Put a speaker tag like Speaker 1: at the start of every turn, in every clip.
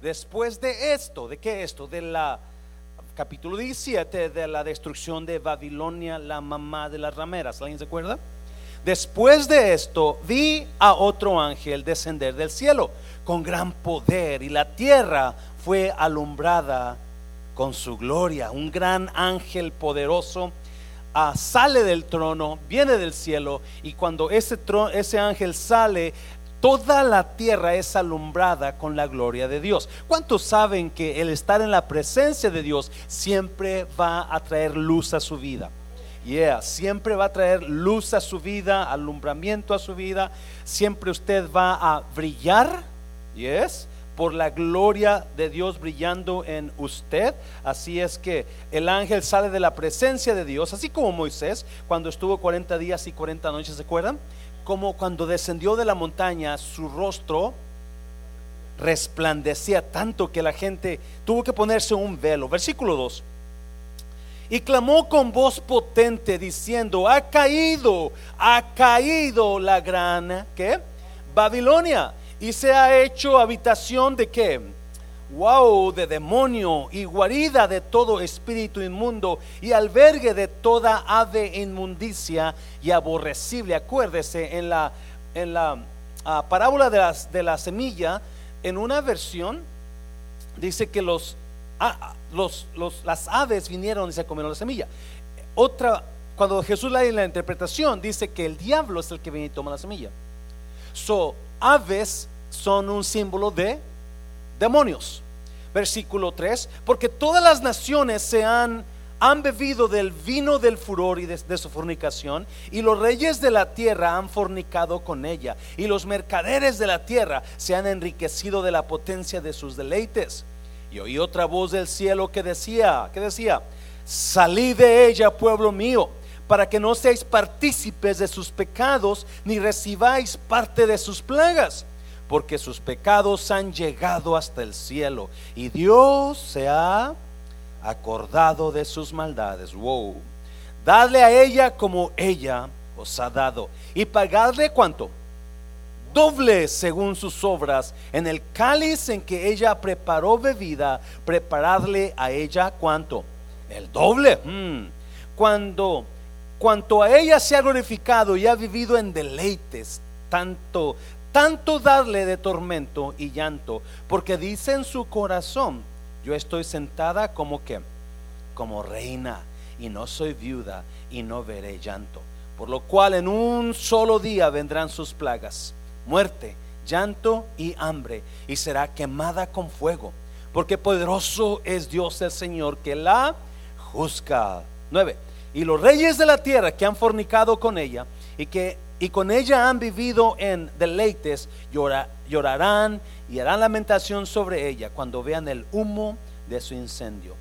Speaker 1: Después de esto, ¿de qué esto? De la capítulo 17 de la destrucción de Babilonia, la mamá de las rameras. ¿Alguien se acuerda? Después de esto, vi a otro ángel descender del cielo con gran poder y la tierra fue alumbrada con su gloria. Un gran ángel poderoso ah, sale del trono, viene del cielo y cuando ese, ese ángel sale, Toda la tierra es alumbrada con la gloria de Dios. ¿Cuántos saben que el estar en la presencia de Dios siempre va a traer luz a su vida? Yeah, siempre va a traer luz a su vida, alumbramiento a su vida. Siempre usted va a brillar, yes, por la gloria de Dios brillando en usted. Así es que el ángel sale de la presencia de Dios, así como Moisés cuando estuvo 40 días y 40 noches, ¿se acuerdan? Como cuando descendió de la montaña, su rostro resplandecía tanto que la gente tuvo que ponerse un velo. Versículo 2. Y clamó con voz potente diciendo, ha caído, ha caído la gran, ¿qué? Babilonia. Y se ha hecho habitación de qué? Wow, de demonio y guarida de todo espíritu inmundo y albergue de toda ave inmundicia y aborrecible. Acuérdese en la, en la ah, parábola de, las, de la semilla, en una versión dice que los, ah, los, las aves vinieron y se comieron la semilla. Otra, cuando Jesús lee la interpretación, dice que el diablo es el que viene y toma la semilla. So, aves son un símbolo de demonios. Versículo 3, porque todas las naciones se han, han bebido del vino del furor y de, su fornicación, y los reyes de la tierra han fornicado con ella, y los mercaderes de la tierra se han enriquecido de la potencia de sus deleites. Y oí otra voz del cielo que decía, que decía, salid de ella, pueblo mío, para que no seáis partícipes de sus pecados, ni recibáis parte de sus plagas porque sus pecados han llegado hasta el cielo y Dios se ha acordado de sus maldades. Wow. Dadle a ella como ella os ha dado y pagadle cuánto? Doble según sus obras. En el cáliz en que ella preparó bebida, preparadle a ella cuánto? El doble. Hmm. Cuando cuanto a ella se ha glorificado y ha vivido en deleites, tanto tanto darle de tormento y llanto, porque dice en su corazón, yo estoy sentada como que, como reina, y no soy viuda, y no veré llanto. Por lo cual en un solo día vendrán sus plagas, muerte, llanto y hambre, y será quemada con fuego, porque poderoso es Dios el Señor que la juzga. 9. Y los reyes de la tierra que han fornicado con ella y que y con ella han vivido en deleites, llorarán y harán lamentación sobre ella cuando vean el humo de su incendio,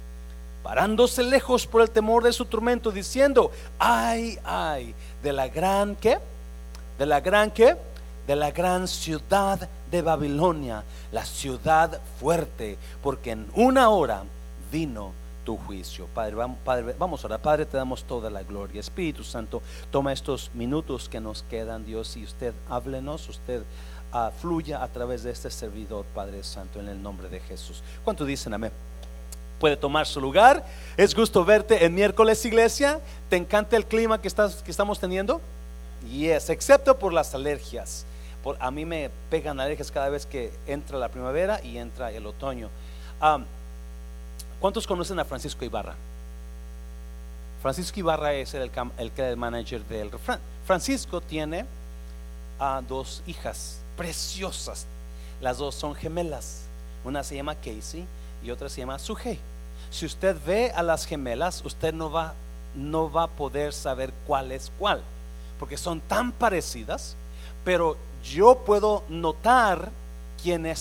Speaker 1: parándose lejos por el temor de su tormento, diciendo, ay, ay, de la gran que, de la gran que, de la gran ciudad de Babilonia, la ciudad fuerte, porque en una hora vino tu juicio. Padre vamos, Padre, vamos a orar. Padre, te damos toda la gloria. Espíritu Santo, toma estos minutos que nos quedan, Dios, y usted háblenos, usted uh, fluya a través de este servidor, Padre Santo, en el nombre de Jesús. ¿Cuánto dicen amén? Puede tomar su lugar. Es gusto verte en miércoles, iglesia. ¿Te encanta el clima que, estás, que estamos teniendo? Yes, excepto por las alergias. Por, a mí me pegan alergias cada vez que entra la primavera y entra el otoño. Um, ¿Cuántos conocen a Francisco Ibarra? Francisco Ibarra es el, el, manager del refrán. Francisco tiene a dos hijas preciosas. Las dos son gemelas. Una se llama Casey y otra se llama Sujei. Si usted ve a las gemelas, usted no va, no va a poder saber cuál es cuál, porque son tan parecidas, pero yo puedo notar quién es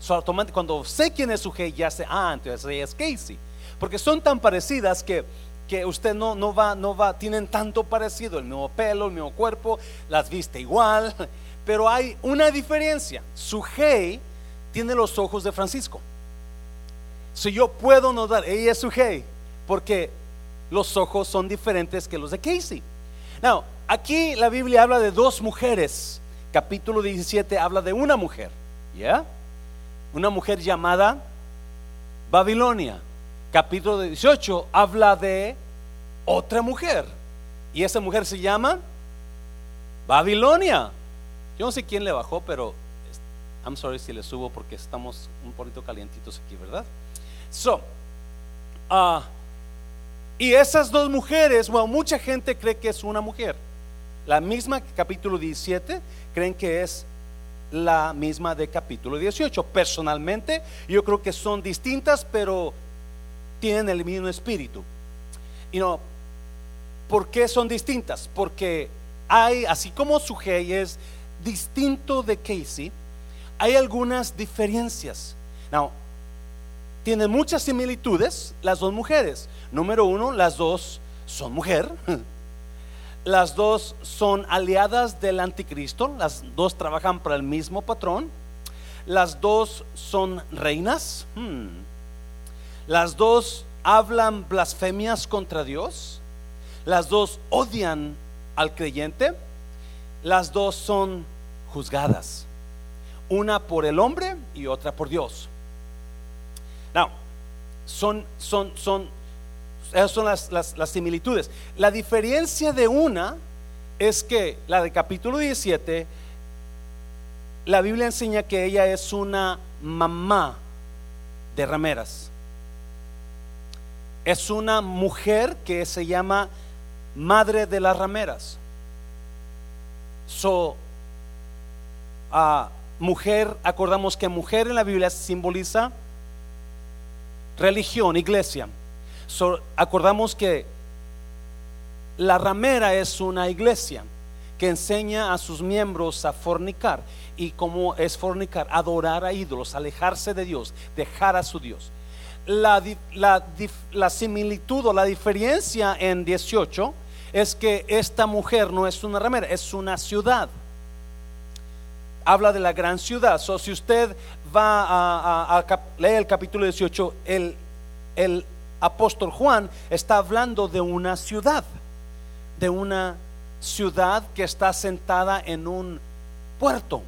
Speaker 1: Sujei cuando sé quién es su G, ya sé, ah, entonces ella es Casey. Porque son tan parecidas que, que usted no, no, va, no va, tienen tanto parecido, el mismo pelo, el mismo cuerpo, las viste igual, pero hay una diferencia. Su G tiene los ojos de Francisco. Si yo puedo notar, ella es su G, porque los ojos son diferentes que los de Casey. Now, aquí la Biblia habla de dos mujeres. Capítulo 17 habla de una mujer. ¿Ya? Una mujer llamada Babilonia. Capítulo 18 habla de otra mujer. Y esa mujer se llama Babilonia. Yo no sé quién le bajó, pero I'm sorry si le subo porque estamos un poquito calientitos aquí, ¿verdad? So, uh, y esas dos mujeres, bueno, mucha gente cree que es una mujer. La misma capítulo 17 creen que es la misma de capítulo 18. Personalmente, yo creo que son distintas, pero tienen el mismo espíritu. Y no, ¿por qué son distintas? Porque hay, así como Sugei es distinto de Casey, hay algunas diferencias. Now, tienen muchas similitudes las dos mujeres. Número uno, las dos son mujer. Las dos son aliadas del anticristo, las dos trabajan para el mismo patrón, las dos son reinas, hmm. las dos hablan blasfemias contra Dios, las dos odian al creyente, las dos son juzgadas, una por el hombre y otra por Dios. Now, son, son, son esas son las, similitudes. La diferencia de una es que la de capítulo 17, la Biblia enseña que ella es una mamá de rameras. Es una mujer que se llama madre de las rameras. So, mujer, acordamos que mujer en la Biblia simboliza religión, iglesia acordamos que la ramera es una iglesia que enseña a sus miembros a fornicar. ¿Y cómo es fornicar? Adorar a ídolos, alejarse de Dios, dejar a su Dios. La, similitud o la diferencia en 18 es que esta mujer no es una ramera, es una ciudad. Habla de la gran ciudad. So, si usted va a, a, leer el capítulo 18, el, el apóstol Juan está hablando de una ciudad, de una ciudad que está sentada en un puerto.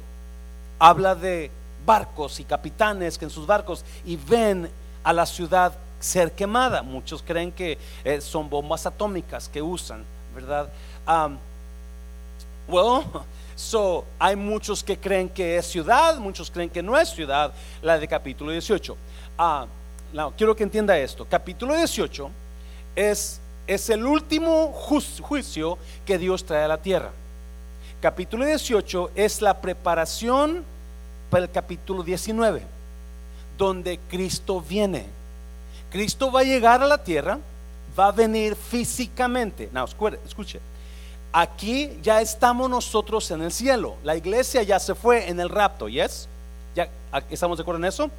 Speaker 1: Habla de barcos y capitanes que en sus barcos y ven a la ciudad ser quemada. Muchos creen que eh, son bombas atómicas que usan, ¿verdad? bueno, so, hay muchos que creen que es ciudad, muchos creen que no es ciudad, la de capítulo 18 quiero que entienda esto. Capítulo 18 es, es el último juicio que Dios trae a la tierra. Capítulo 18 es la preparación para el capítulo 19, donde Cristo viene. Cristo va a llegar a la tierra, va a venir físicamente. No, escuche. Aquí ya estamos nosotros en el cielo. La iglesia ya se fue en el rapto, ¿yes? ¿Ya estamos de acuerdo en eso?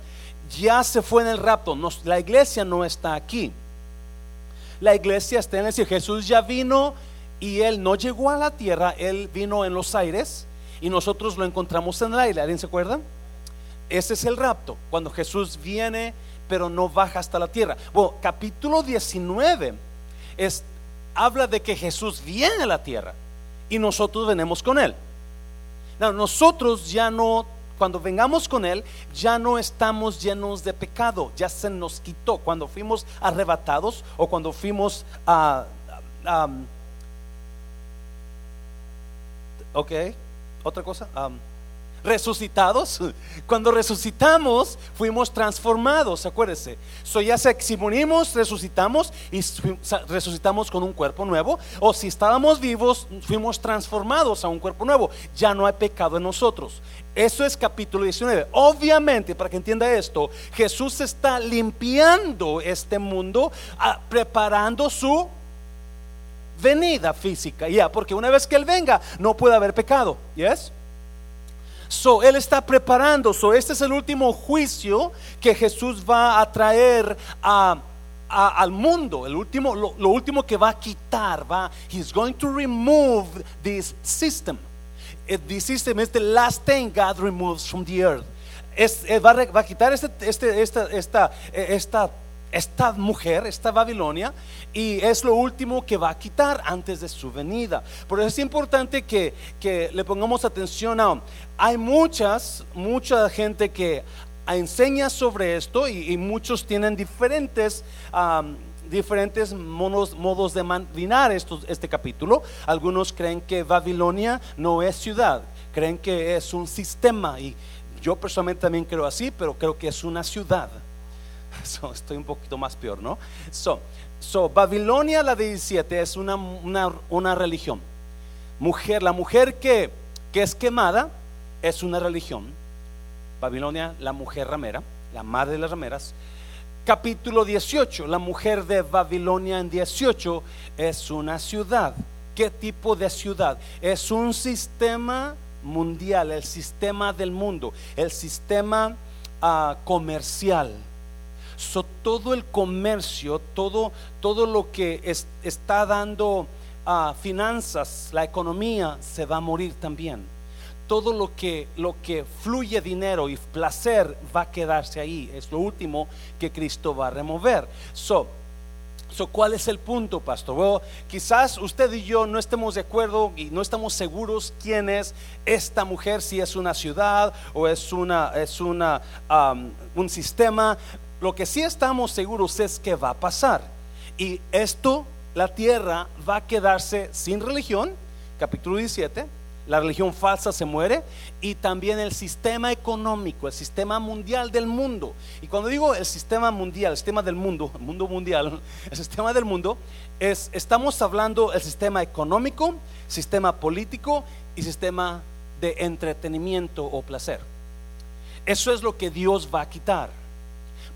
Speaker 1: ya se fue en el rapto. la iglesia no está aquí. La iglesia está en el cielo. Jesús ya vino y él no llegó a la tierra, él vino en los aires y nosotros lo encontramos en el aire. ¿Alguien se acuerda? Ese es el rapto, cuando Jesús viene pero no baja hasta la tierra. Bueno, capítulo 19 es, habla de que Jesús viene a la tierra y nosotros venimos con él. nosotros ya no cuando vengamos con Él, ya no estamos llenos de pecado, ya se nos quitó. Cuando fuimos arrebatados o cuando fuimos a... ok, otra cosa resucitados. Cuando resucitamos, fuimos transformados, acuérdese. So ya sea si morimos, resucitamos y resucitamos con un cuerpo nuevo, o si estábamos vivos, fuimos transformados a un cuerpo nuevo. Ya no hay pecado en nosotros. Eso es capítulo 19. Obviamente, para que entienda esto, Jesús está limpiando este mundo, ah, preparando su venida física, ya, porque una vez que Él venga, no puede haber pecado, ¿yes? So, él está preparando. So, este es el último juicio que Jesús va a traer al mundo. El último, lo, último que va a quitar. Va, he's going to remove this system. Eh, this system is the last thing God removes from the earth. Es, eh, va, va, a, quitar este, este, esta, esta, eh, esta esta mujer, esta Babilonia, y es lo último que va a quitar antes de su venida. Por eso es importante que, le pongamos atención a, hay muchas, mucha gente que enseña sobre esto y, muchos tienen diferentes... diferentes modos, de mandinar este capítulo. Algunos creen que Babilonia no es ciudad, creen que es un sistema y yo personalmente también creo así, pero creo que es una ciudad. estoy un poquito más peor, ¿no? So, so Babilonia la 17 es una, una, religión. Mujer, la mujer que, que es quemada es una religión. Babilonia, la mujer ramera, la madre de las rameras. Capítulo 18, la mujer de Babilonia en 18 es una ciudad. ¿Qué tipo de ciudad? Es un sistema mundial, el sistema del mundo, el sistema ah, comercial. todo el comercio, todo, todo lo que está dando ah, finanzas, la economía, se va a morir también. Todo lo que, lo que fluye dinero y placer va a quedarse ahí. Es lo último que Cristo va a remover. So, ¿Cuál es el punto, pastor? quizás usted y yo no estemos de acuerdo y no estamos seguros quién es esta mujer, si es una ciudad o es, una, es una, un sistema. Lo que sí estamos seguros es que va a pasar. Y esto, la tierra va a quedarse sin religión, capítulo 17 la religión falsa se muere y también el sistema económico, el sistema mundial del mundo. Y cuando digo el sistema mundial, el sistema del mundo, el mundo mundial, el sistema del mundo, es, estamos hablando del sistema económico, sistema político y sistema de entretenimiento o placer. Eso es lo que Dios va a quitar.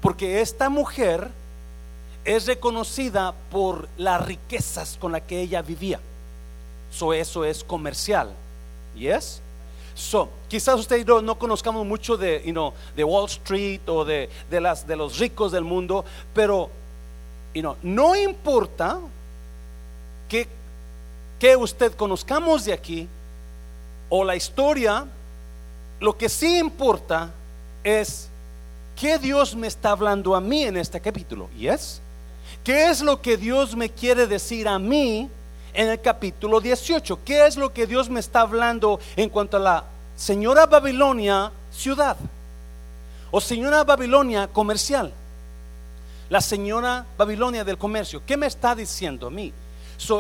Speaker 1: Porque esta mujer es reconocida por las riquezas con las que ella vivía. eso es comercial Yes? So, quizás usted y yo no conozcamos mucho de, you de Wall Street o de, de, las, de los ricos del mundo, pero you know, no importa que, que usted conozcamos de aquí o la historia, lo que sí importa es qué Dios me está hablando a mí en este capítulo. ¿Yes? ¿Qué es lo que Dios me quiere decir a mí en el capítulo 18. ¿Qué es lo que Dios me está hablando en cuanto a la señora Babilonia ciudad? O señora Babilonia comercial. La señora Babilonia del comercio. ¿Qué me está diciendo a mí?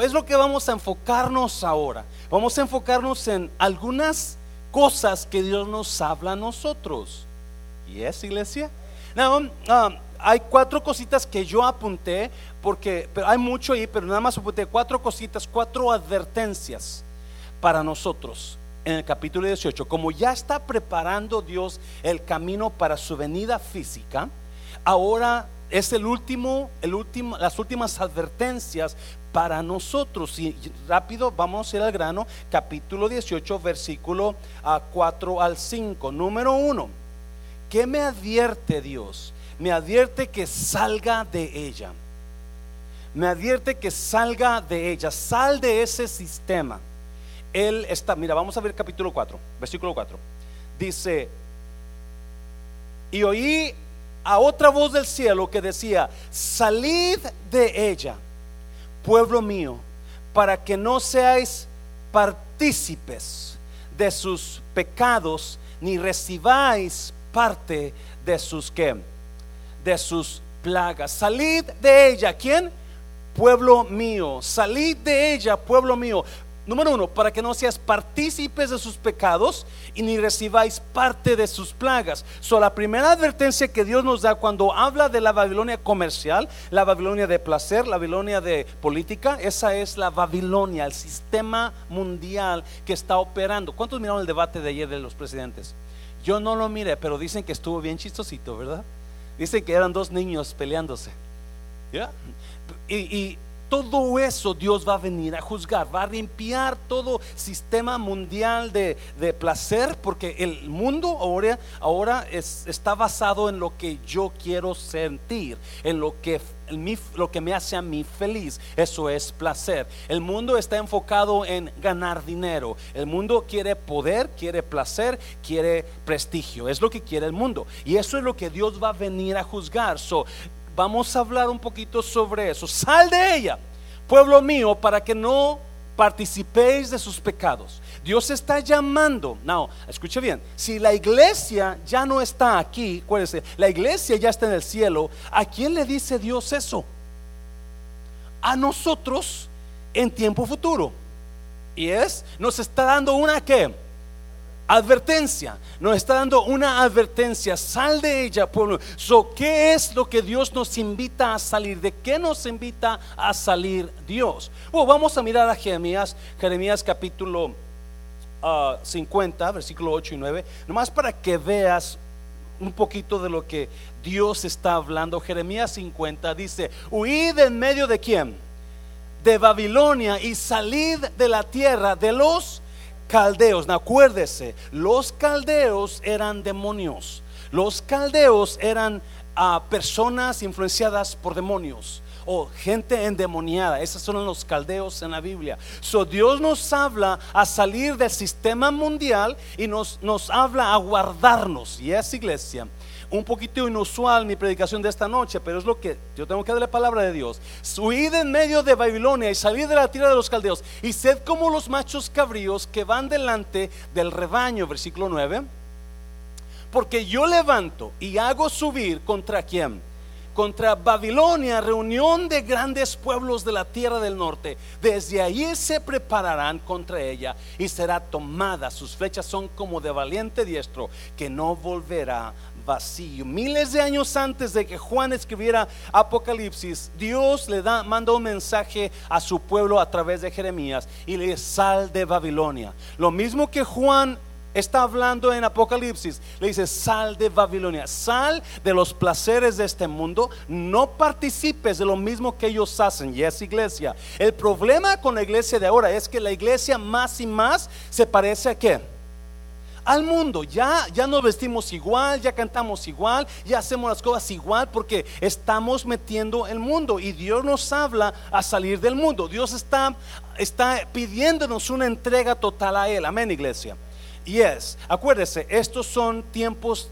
Speaker 1: Es lo que vamos a enfocarnos ahora. Vamos a enfocarnos en algunas cosas que Dios nos habla a nosotros. ¿Y es iglesia? Um, hay cuatro cositas que yo apunté, porque pero hay mucho ahí, pero nada más apunté cuatro cositas, cuatro advertencias para nosotros en el capítulo 18. Como ya está preparando Dios el camino para su venida física, ahora es el último, el último, las últimas advertencias para nosotros. Y rápido vamos a ir al grano, capítulo 18, versículo a 4 al 5. Número 1. ¿Qué me advierte Dios? me advierte que salga de ella. Me advierte que salga de ella, sal de ese sistema. Él está, mira, vamos a ver capítulo 4, versículo 4. Dice, y oí a otra voz del cielo que decía, salid de ella, pueblo mío, para que no seáis partícipes de sus pecados, ni recibáis parte de sus que de sus plagas. Salid de ella. ¿Quién? Pueblo mío. Salid de ella, pueblo mío. Número uno, para que no seas partícipes de sus pecados y ni recibáis parte de sus plagas. So, la primera advertencia que Dios nos da cuando habla de la Babilonia comercial, la Babilonia de placer, la Babilonia de política, esa es la Babilonia, el sistema mundial que está operando. ¿Cuántos miraron el debate de ayer de los presidentes? Yo no lo miré, pero dicen que estuvo bien chistosito, ¿verdad? Dice que eran dos niños peleándose. Y, todo eso Dios va a venir a juzgar, va a limpiar todo sistema mundial de, placer, porque el mundo ahora, ahora está basado en lo que yo quiero sentir, en lo que lo que me hace a mí feliz. Eso es placer. El mundo está enfocado en ganar dinero. El mundo quiere poder, quiere placer, quiere prestigio. Es lo que quiere el mundo. Y eso es lo que Dios va a venir a juzgar. So, vamos a hablar un poquito sobre eso. Sal de ella, pueblo mío, para que no participéis de sus pecados. Dios está llamando. No, escuche bien. Si la iglesia ya no está aquí, acuérdense, la iglesia ya está en el cielo. ¿A quién le dice Dios eso? A nosotros en tiempo futuro. Y es, nos está dando una que advertencia. Nos está dando una advertencia. Sal de ella, pueblo. So, ¿Qué es lo que Dios nos invita a salir? ¿De qué nos invita a salir Dios? Bueno, vamos a mirar a Jeremías, Jeremías capítulo 50, ah, versículo 8 y 9. Nomás para que veas un poquito de lo que Dios está hablando. Jeremías 50 dice, huid en medio de quién? De Babilonia y salid de la tierra de los caldeos. acuérdese, los caldeos eran demonios. Los caldeos eran ah, personas influenciadas por demonios o gente endemoniada. Esos son los caldeos en la Biblia. So Dios nos habla a salir del sistema mundial y nos, nos habla a guardarnos. Y es iglesia un poquito inusual mi predicación de esta noche, pero es lo que yo tengo que dar la palabra de Dios. Huid en medio de Babilonia y salid de la tierra de los caldeos y sed como los machos cabríos que van delante del rebaño, versículo 9. Porque yo levanto y hago subir contra quién? Contra Babilonia, reunión de grandes pueblos de la tierra del norte. Desde allí se prepararán contra ella y será tomada. Sus flechas son como de valiente diestro que no volverá vacío. Miles de años antes de que Juan escribiera Apocalipsis, Dios le da, manda un mensaje a su pueblo a través de Jeremías y le dice, sal de Babilonia. Lo mismo que Juan está hablando en Apocalipsis. Le dice, sal de Babilonia, sal de los placeres de este mundo, no participes de lo mismo que ellos hacen. Y es iglesia. El problema con la iglesia de ahora es que la iglesia más y más se parece a qué? Al mundo. Ya, ya nos vestimos igual, ya cantamos igual, ya hacemos las cosas igual porque estamos metiendo el mundo y Dios nos habla a salir del mundo. Dios está, está pidiéndonos una entrega total a Él. Amén, iglesia. Y es, acuérdese, estos son tiempos,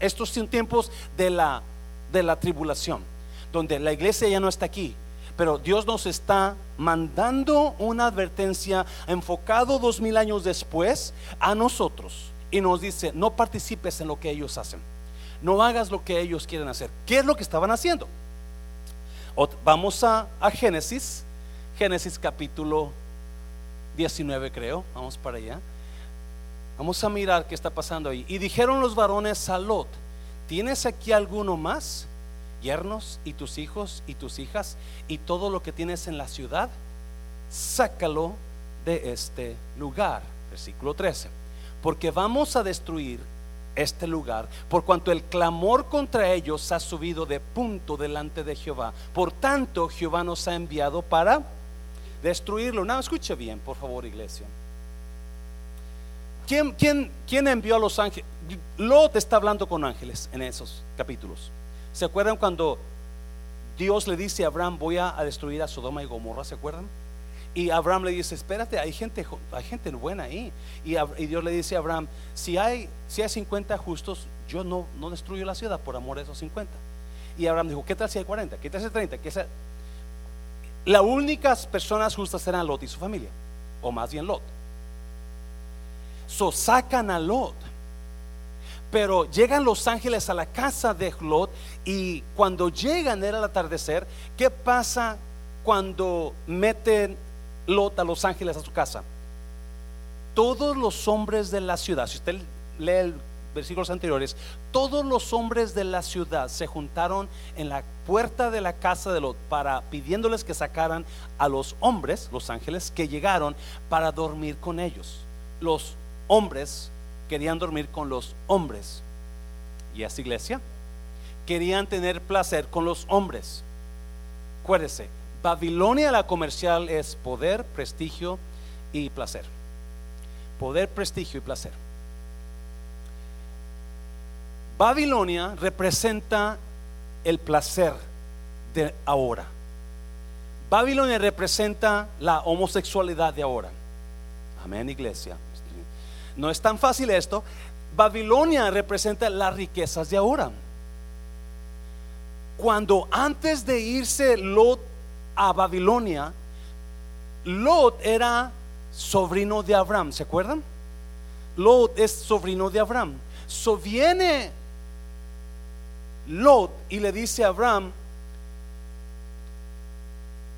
Speaker 1: estos son tiempos de la, de la tribulación, donde la iglesia ya no está aquí, pero Dios nos está mandando una advertencia enfocado dos mil años después a nosotros y nos dice, no participes en lo que ellos hacen, no hagas lo que ellos quieren hacer. ¿Qué es lo que estaban haciendo? Vamos a, a Génesis, Génesis capítulo 19 creo, vamos para allá. Vamos a mirar qué está pasando ahí. Y dijeron los varones a Lot, ¿tienes aquí alguno más? Yernos y tus hijos y tus hijas y todo lo que tienes en la ciudad, sácalo de este lugar. Versículo 13. Porque vamos a destruir este lugar, por cuanto el clamor contra ellos ha subido de punto delante de Jehová. Por tanto, Jehová nos ha enviado para destruirlo. No, escuche bien, por favor, iglesia. ¿Quién, quién, quién envió a los ángeles? Lot está hablando con ángeles en esos capítulos. ¿Se acuerdan cuando Dios le dice a Abraham, voy a destruir a Sodoma y Gomorra? ¿Se acuerdan? Y Abraham le dice, espérate, hay gente, hay gente buena ahí. Y, Dios le dice a Abraham, si hay, si hay 50 justos, yo no, no destruyo la ciudad por amor a esos 50. Y Abraham dijo, ¿qué tal si hay 40? ¿Qué tal si hay 30? ¿Qué tal? Las únicas personas justas eran Lot y su familia, o más bien Lot. So sacan a Lot pero llegan los ángeles a la casa de Lot y cuando llegan era el atardecer, ¿qué pasa cuando meten Lot a los ángeles a su casa? Todos los hombres de la ciudad, si usted lee el versículos anteriores, todos los hombres de la ciudad se juntaron en la puerta de la casa de Lot para pidiéndoles que sacaran a los hombres, los ángeles que llegaron para dormir con ellos. Los hombres querían dormir con los hombres. ¿Y esta iglesia? Querían tener placer con los hombres. Acuérdese, Babilonia la comercial es poder, prestigio y placer. Poder, prestigio y placer. Babilonia representa el placer de ahora. Babilonia representa la homosexualidad de ahora. Amén, iglesia. No es tan fácil esto. Babilonia representa las riquezas de ahora. Cuando antes de irse Lot a Babilonia, Lot era sobrino de Abraham, ¿se acuerdan? Lot es sobrino de Abraham. So viene Lot y le dice a Abraham,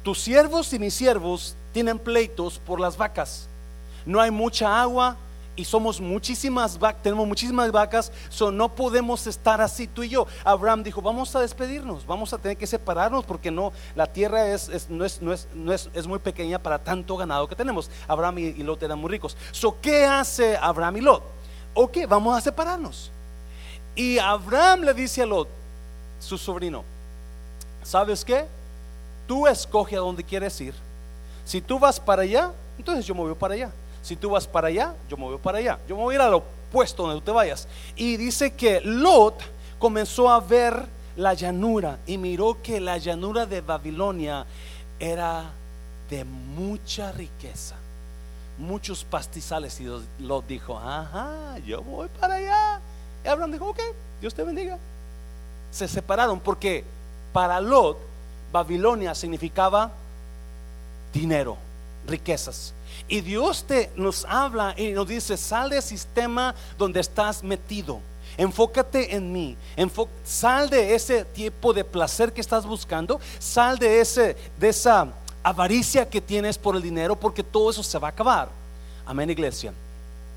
Speaker 1: tus siervos y mis siervos tienen pleitos por las vacas. No hay mucha agua y somos muchísimas vacas, tenemos muchísimas vacas, so no podemos estar así tú y yo. Abraham dijo, vamos a despedirnos, vamos a tener que separarnos porque no, la tierra es, no, es, no, es, no es, es, muy pequeña para tanto ganado que tenemos. Abraham y, y Lot eran muy ricos. So, ¿qué hace Abraham y Lot? Ok, vamos a separarnos. Y Abraham le dice a Lot, su sobrino, ¿sabes qué? Tú escoge a dónde quieres ir. Si tú vas para allá, entonces yo me voy para allá. Si tú vas para allá, yo me voy para allá. Yo me voy a ir al opuesto donde tú te vayas. Y dice que Lot comenzó a ver la llanura y miró que la llanura de Babilonia era de mucha riqueza, muchos pastizales. Y Lot dijo, ajá, yo voy para allá. Y Abraham dijo, ok, Dios te bendiga. Se separaron porque para Lot Babilonia significaba dinero, riquezas. Y Dios te nos habla y nos dice, sal del sistema donde estás metido. Enfócate en mí. sal de ese tipo de placer que estás buscando. Sal de ese de esa avaricia que tienes por el dinero porque todo eso se va a acabar. Amén, iglesia.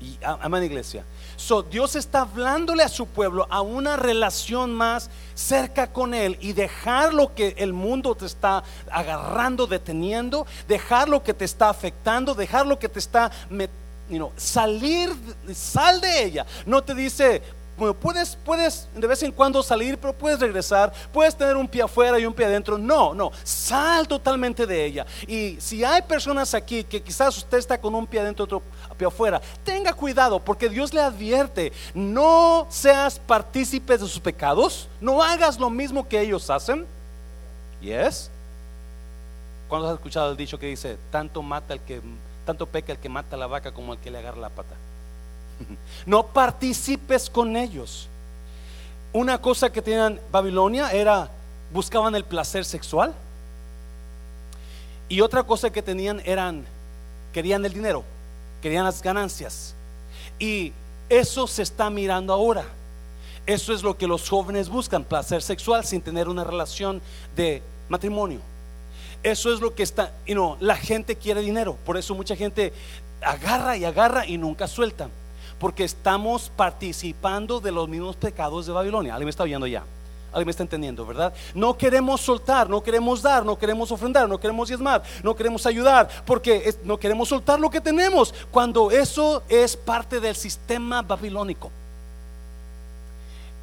Speaker 1: Y, amén, iglesia. So, Dios está hablándole a su pueblo a una relación más cerca con Él y dejar lo que el mundo te está agarrando, deteniendo, dejar lo que te está afectando, dejar lo que te está you salir, sal de ella. No te dice, puedes, puedes de vez en cuando salir, pero puedes regresar, puedes tener un pie afuera y un pie adentro. No, no, sal totalmente de ella. Y si hay personas aquí que quizás usted está con un pie adentro, otro pie afuera, tenga cuidado porque Dios le advierte, no seas partícipe de sus pecados, no hagas lo mismo que ellos hacen. Yes. ¿Cuándo has escuchado el dicho que dice, tanto mata el que tanto peca el que mata la vaca como el que le agarra la pata? No participes con ellos. Una cosa que tenían Babilonia era, buscaban el placer sexual. Y otra cosa que tenían eran, querían el dinero, querían las ganancias. Y eso se está mirando ahora. Eso es lo que los jóvenes buscan, placer sexual sin tener una relación de matrimonio. Eso es lo que está, y no, la gente quiere dinero, por eso mucha gente agarra y agarra y nunca suelta porque estamos participando de los mismos pecados de Babilonia. ¿Alguien me está oyendo ya? ¿Alguien me está entendiendo, verdad? No queremos soltar, no queremos dar, no queremos ofrendar, no queremos diezmar, no queremos ayudar, porque no queremos soltar lo que tenemos, cuando eso es parte del sistema babilónico.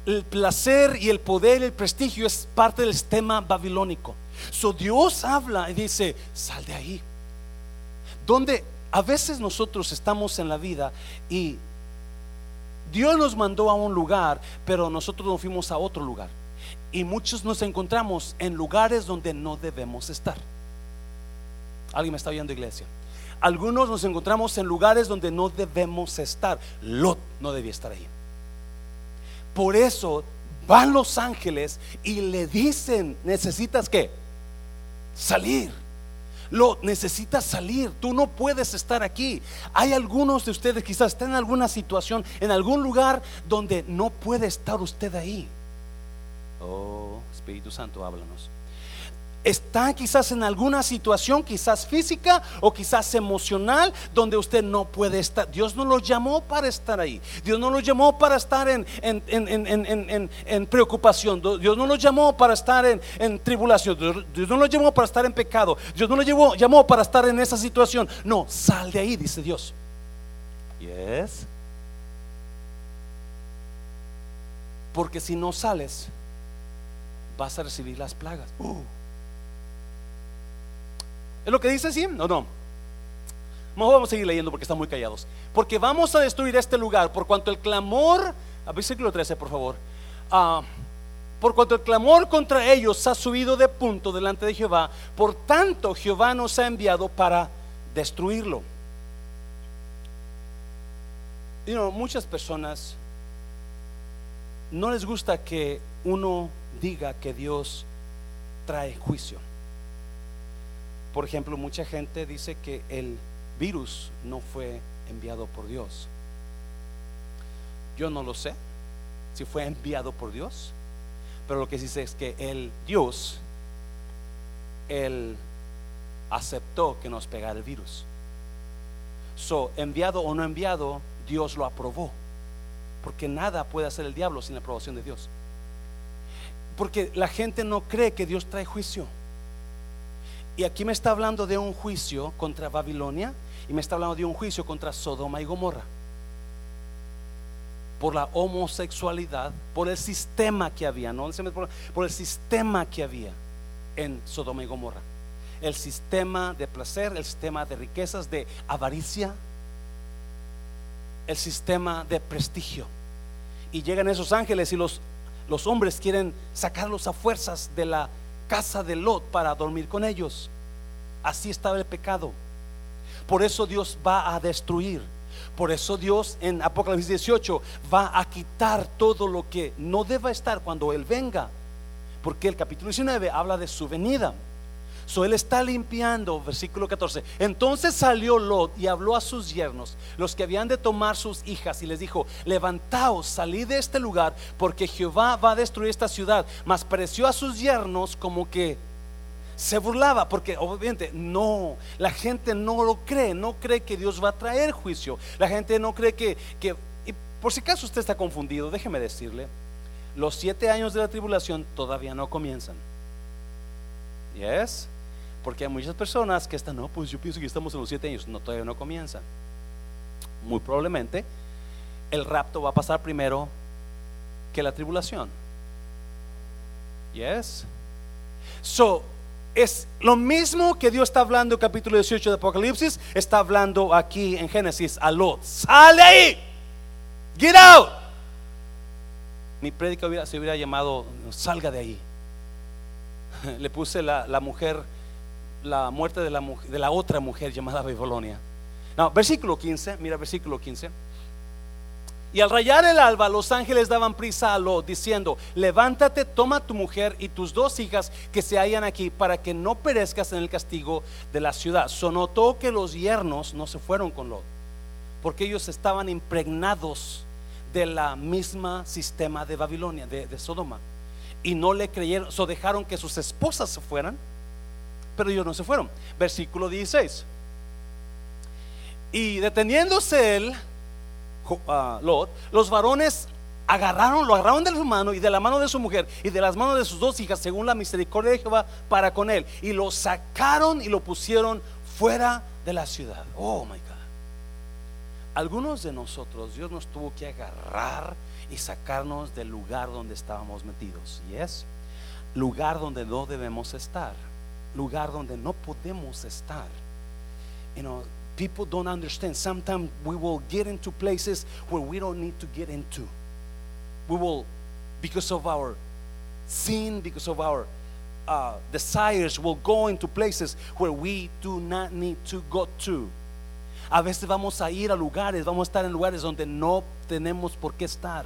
Speaker 1: El placer y el poder y el prestigio es parte del sistema babilónico. So Dios habla y dice, sal de ahí. Donde a veces nosotros estamos en la vida y Dios nos mandó a un lugar, pero nosotros nos fuimos a otro lugar. Y muchos nos encontramos en lugares donde no debemos estar. ¿Alguien me está viendo, iglesia? Algunos nos encontramos en lugares donde no debemos estar. Lot no debía estar ahí. Por eso van los ángeles y le dicen, necesitas que salir lo necesitas salir. Tú no puedes estar aquí. Hay algunos de ustedes quizás están en alguna situación, en algún lugar donde no puede estar usted ahí. Oh, Espíritu Santo, háblanos está quizás en alguna situación, quizás física o quizás emocional, donde usted no puede estar. Dios no lo llamó para estar ahí. Dios no lo llamó para estar en, en, preocupación. Dios no lo llamó para estar en, tribulación. Dios no lo llamó para estar en pecado. Dios no lo llamó, llamó para estar en esa situación. No, sal de ahí, dice Dios. Yes. Porque si no sales, vas a recibir las plagas. Uh. ¿Es lo que dice así? No, no. Mejor vamos a seguir leyendo porque están muy callados. Porque vamos a destruir este lugar por cuanto el clamor, a versículo 13 por favor, ah, por cuanto el clamor contra ellos ha subido de punto delante de Jehová, por tanto Jehová nos ha enviado para destruirlo. Y no, muchas personas no les gusta que uno diga que Dios trae juicio. Por ejemplo, mucha gente dice que el virus no fue enviado por Dios. Yo no lo sé si fue enviado por Dios, pero lo que dice es que el Dios, él aceptó que nos pegara el virus. So, enviado o no enviado, Dios lo aprobó. Porque nada puede hacer el diablo sin la aprobación de Dios. Porque la gente no cree que Dios trae juicio. Y aquí me está hablando de un juicio contra Babilonia y me está hablando de un juicio contra Sodoma y Gomorra. Por la homosexualidad, por el sistema que había, no por, el sistema que había en Sodoma y Gomorra. El sistema de placer, el sistema de riquezas, de avaricia, el sistema de prestigio. Y llegan esos ángeles y los los hombres quieren sacarlos a fuerzas de la casa de Lot para dormir con ellos. Así estaba el pecado. Por eso Dios va a destruir. Por eso Dios en Apocalipsis 18 va a quitar todo lo que no deba estar cuando Él venga. Porque el capítulo 19 habla de su venida. So él está limpiando, versículo 14. Entonces salió Lot y habló a sus yernos, los que habían de tomar sus hijas, y les dijo: Levantaos, salid de este lugar, porque Jehová va a destruir esta ciudad. Mas pareció a sus yernos como que se burlaba, porque obviamente no, la gente no lo cree, no cree que Dios va a traer juicio. La gente no cree que, que y por si acaso usted está confundido, déjeme decirle: los siete años de la tribulación todavía no comienzan. ¿Yes? Porque hay muchas personas que están, no, pues yo pienso que estamos en los siete años. No, todavía no comienza. Muy probablemente el rapto va a pasar primero que la tribulación. Yes. So, es lo mismo que Dios está hablando en capítulo 18 de Apocalipsis, está hablando aquí en Génesis a Lot. Sale ahí. Get out. Mi prédica se hubiera llamado salga de ahí. Le puse la, la mujer la muerte de la, de la otra mujer llamada Babilonia. No, versículo 15, mira versículo 15. Y al rayar el alba, los ángeles daban prisa a Lot, diciendo: Levántate, toma tu mujer y tus dos hijas que se hallan aquí, para que no perezcas en el castigo de la ciudad. Sonotó que los yernos no se fueron con Lot, porque ellos estaban impregnados de la misma sistema de Babilonia, de, de Sodoma, y no le creyeron, so dejaron que sus esposas se fueran pero ellos no se fueron. Versículo 16. Y deteniéndose él, ah, Lot, los varones agarraron, lo agarraron de su mano y de la mano de su mujer y de las manos de sus dos hijas, según la misericordia de Jehová, para con él. Y lo sacaron y lo pusieron fuera de la ciudad. Oh my God. Algunos de nosotros, Dios nos tuvo que agarrar y sacarnos del lugar donde estábamos metidos. Y es lugar donde no debemos estar lugar donde no podemos estar. You know, people don't understand. Sometimes we will get into places where we don't need to get into. We will, because of our sin, because of our uh, desires, will go into places where we do not need to go to. A veces vamos a ir a lugares, vamos a estar en lugares donde no tenemos por qué estar.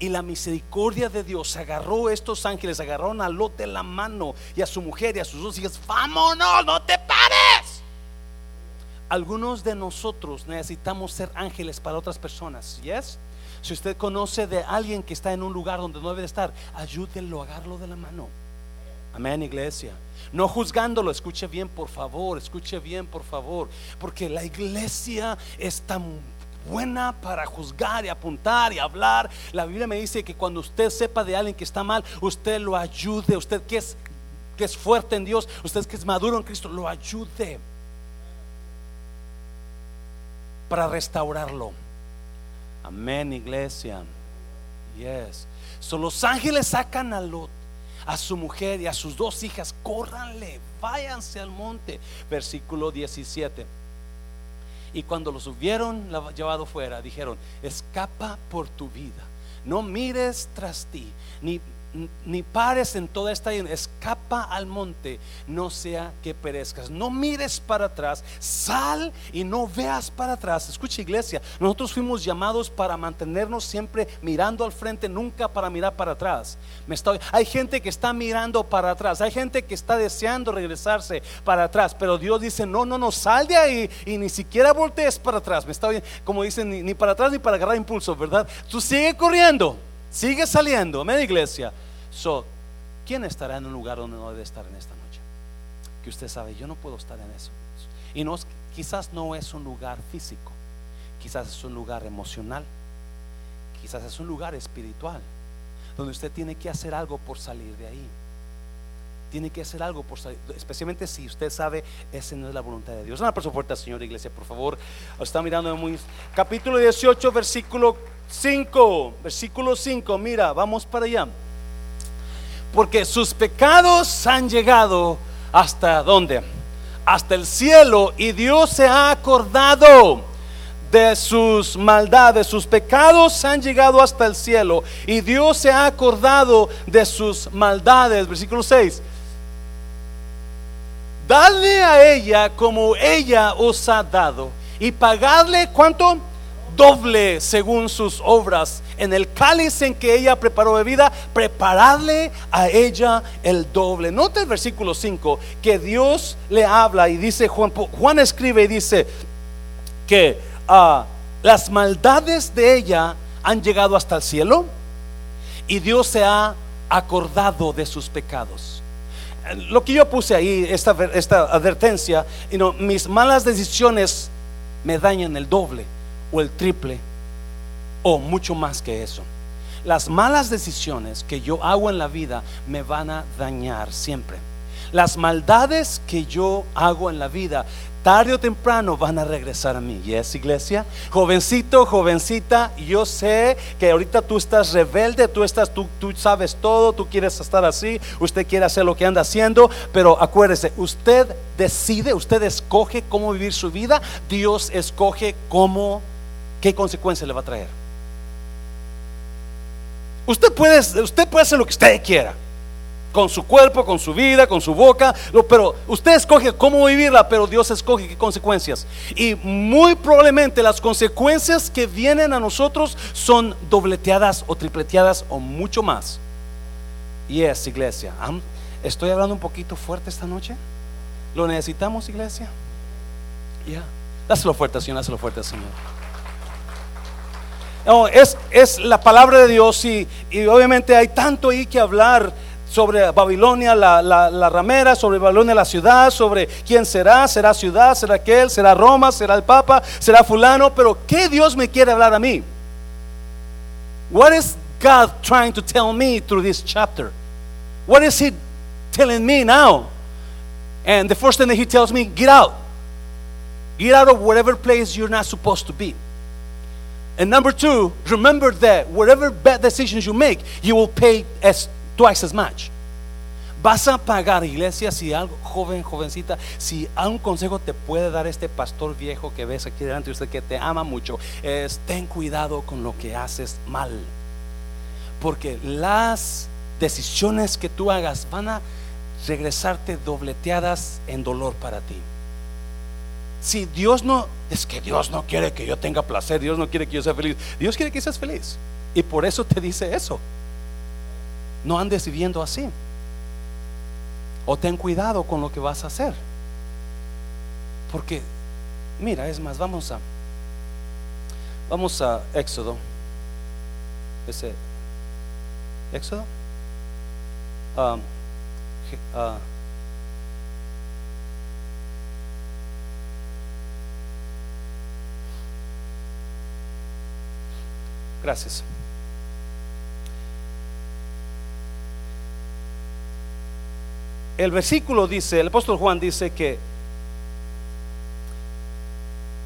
Speaker 1: Y la misericordia de Dios agarró a estos ángeles, agarraron a Lot de la mano y a su mujer y a sus dos hijas. Vámonos, no te pares. Algunos de nosotros necesitamos ser ángeles para otras personas. Yes. Si usted conoce de alguien que está en un lugar donde no debe estar, ayúdenlo, agarlo de la mano. Amén, iglesia. No juzgándolo, escuche bien, por favor, escuche bien, por favor. Porque la iglesia es tan buena para juzgar y apuntar y hablar. La Biblia me dice que cuando usted sepa de alguien que está mal, usted lo ayude. Usted que es, que es fuerte en Dios, usted que es maduro en Cristo, lo ayude para restaurarlo. Amén, iglesia. Yes. So, los ángeles sacan a Lot, a su mujer y a sus dos hijas. Córranle, váyanse al monte. Versículo 17. Y cuando los hubieron llevado fuera, dijeron, escapa por tu vida. No mires tras ti, ni ni pares en toda esta escapa al monte, no sea que perezcas. No mires para atrás, sal y no veas para atrás. Escucha iglesia, nosotros fuimos llamados para mantenernos siempre mirando al frente, nunca para mirar para atrás. Me hay gente que está mirando para atrás, hay gente que está deseando regresarse para atrás, pero Dios dice, no, no, no, sal de ahí y ni siquiera voltees para atrás. Me está bien, como dicen, ni, ni para atrás ni para agarrar impulso, ¿verdad? Tú sigue corriendo. Sigue saliendo, amén iglesia. So, ¿quién estará en un lugar donde no debe estar en esta noche? Que usted sabe, yo no puedo estar en eso. Y no, quizás no es un lugar físico, quizás es un lugar emocional, quizás es un lugar espiritual, donde usted tiene que hacer algo por salir de ahí. Tiene que hacer algo por especialmente si usted sabe, esa no es la voluntad de Dios. Una persona fuerte, Señor Iglesia, por favor. Está mirando muy. Capítulo 18, versículo 5, versículo 5, mira, vamos para allá. Porque sus pecados han llegado hasta dónde? Hasta el cielo y Dios se ha acordado de sus maldades, sus pecados han llegado hasta el cielo y Dios se ha acordado de sus maldades. Versículo 6. Dale a ella como ella os ha dado y pagadle cuánto? doble según sus obras. En el cáliz en que ella preparó bebida, prepararle a ella el doble. Nota el versículo 5 que Dios le habla y dice, Juan, Juan escribe y dice que ah, las maldades de ella han llegado hasta el cielo y Dios se ha acordado de sus pecados. Lo que yo puse ahí, esta, esta advertencia, y no mis malas decisiones me dañan el doble o el triple o mucho más que eso. Las malas decisiones que yo hago en la vida me van a dañar siempre. Las maldades que yo hago en la vida tarde o temprano van a regresar a mí. ¿Y es iglesia? Jovencito, jovencita, yo sé que ahorita tú estás rebelde, tú estás, tú, tú sabes todo, tú quieres estar así, usted quiere hacer lo que anda haciendo, pero acuérdese, usted decide, usted escoge cómo vivir su vida, Dios escoge cómo ¿qué consecuencia le va a traer? Usted puede, usted puede hacer lo que usted quiera, con su cuerpo, con su vida, con su boca, pero usted escoge cómo vivirla, pero Dios escoge qué consecuencias. Y muy probablemente las consecuencias que vienen a nosotros son dobleteadas o tripleteadas o mucho más. Y es, iglesia, estoy hablando un poquito fuerte esta noche. ¿Lo necesitamos, iglesia? Ya. Dáselo fuerte, Señor, dáselo fuerte, Señor. No, es, es la palabra de Dios y, obviamente hay tanto ahí que hablar sobre Babilonia, la, ramera, sobre Babilonia, la ciudad, sobre quién será, será ciudad, será aquel, será Roma, será el Papa, será fulano, pero ¿qué Dios me quiere hablar a mí? What is God trying to tell me through this chapter? What is He telling me now? And the first thing that He tells me, get out. Get out of whatever place you're not supposed to be. And number two, remember that whatever bad decisions you make, you will pay as twice as much. Vas a pagar, iglesia, si algo, joven, jovencita, si un consejo te puede dar este pastor viejo que ves aquí delante de usted que te ama mucho, es ten cuidado con lo que haces mal. Porque las decisiones que tú hagas van a regresarte dobleteadas en dolor para ti. Si Dios no, es que Dios no quiere que yo tenga placer, Dios no quiere que yo sea feliz, Dios quiere que seas feliz. Y por eso te dice eso. No andes viviendo así. O ten cuidado con lo que vas a hacer. Porque, mira, es más, vamos a, vamos a Éxodo. Ese, Éxodo. Uh, Gracias. El versículo dice, el apóstol Juan dice que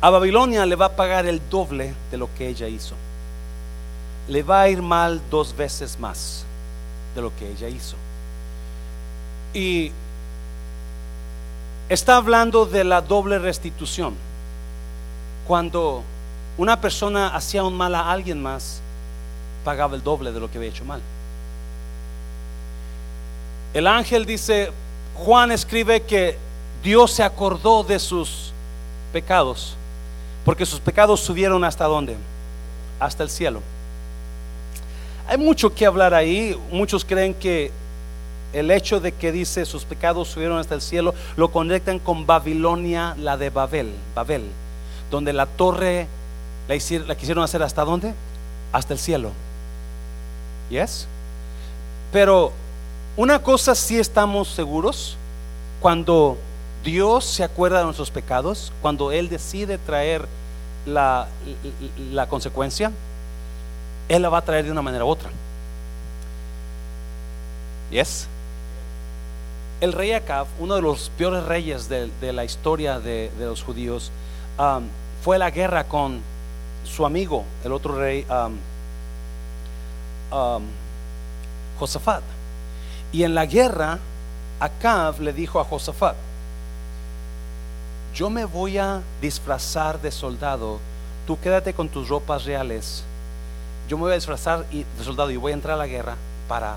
Speaker 1: a Babilonia le va a pagar el doble de lo que ella hizo. Le va a ir mal dos veces más de lo que ella hizo. Y está hablando de la doble restitución. Cuando una persona hacía un mal a alguien más, pagaba el doble de lo que había hecho mal. El ángel dice, Juan escribe que Dios se acordó de sus pecados, porque sus pecados subieron hasta dónde? Hasta el cielo. Hay mucho que hablar ahí. Muchos creen que el hecho de que dice sus pecados subieron hasta el cielo lo conectan con Babilonia, la de Babel, Babel, donde la torre la, la quisieron hacer hasta dónde? Hasta el cielo. ¿Yes? Pero una cosa sí estamos seguros, cuando Dios se acuerda de nuestros pecados, cuando Él decide traer la, consecuencia, Él la va a traer de una manera u otra. ¿Yes? El rey Acab, uno de los peores reyes de, la historia de, los judíos, um, fue a la guerra con su amigo, el otro rey, um, um, Josafat. Y en la guerra, Acab le dijo a Josafat, yo me voy a disfrazar de soldado, tú quédate con tus ropas reales, yo me voy a disfrazar de soldado y voy a entrar a la guerra para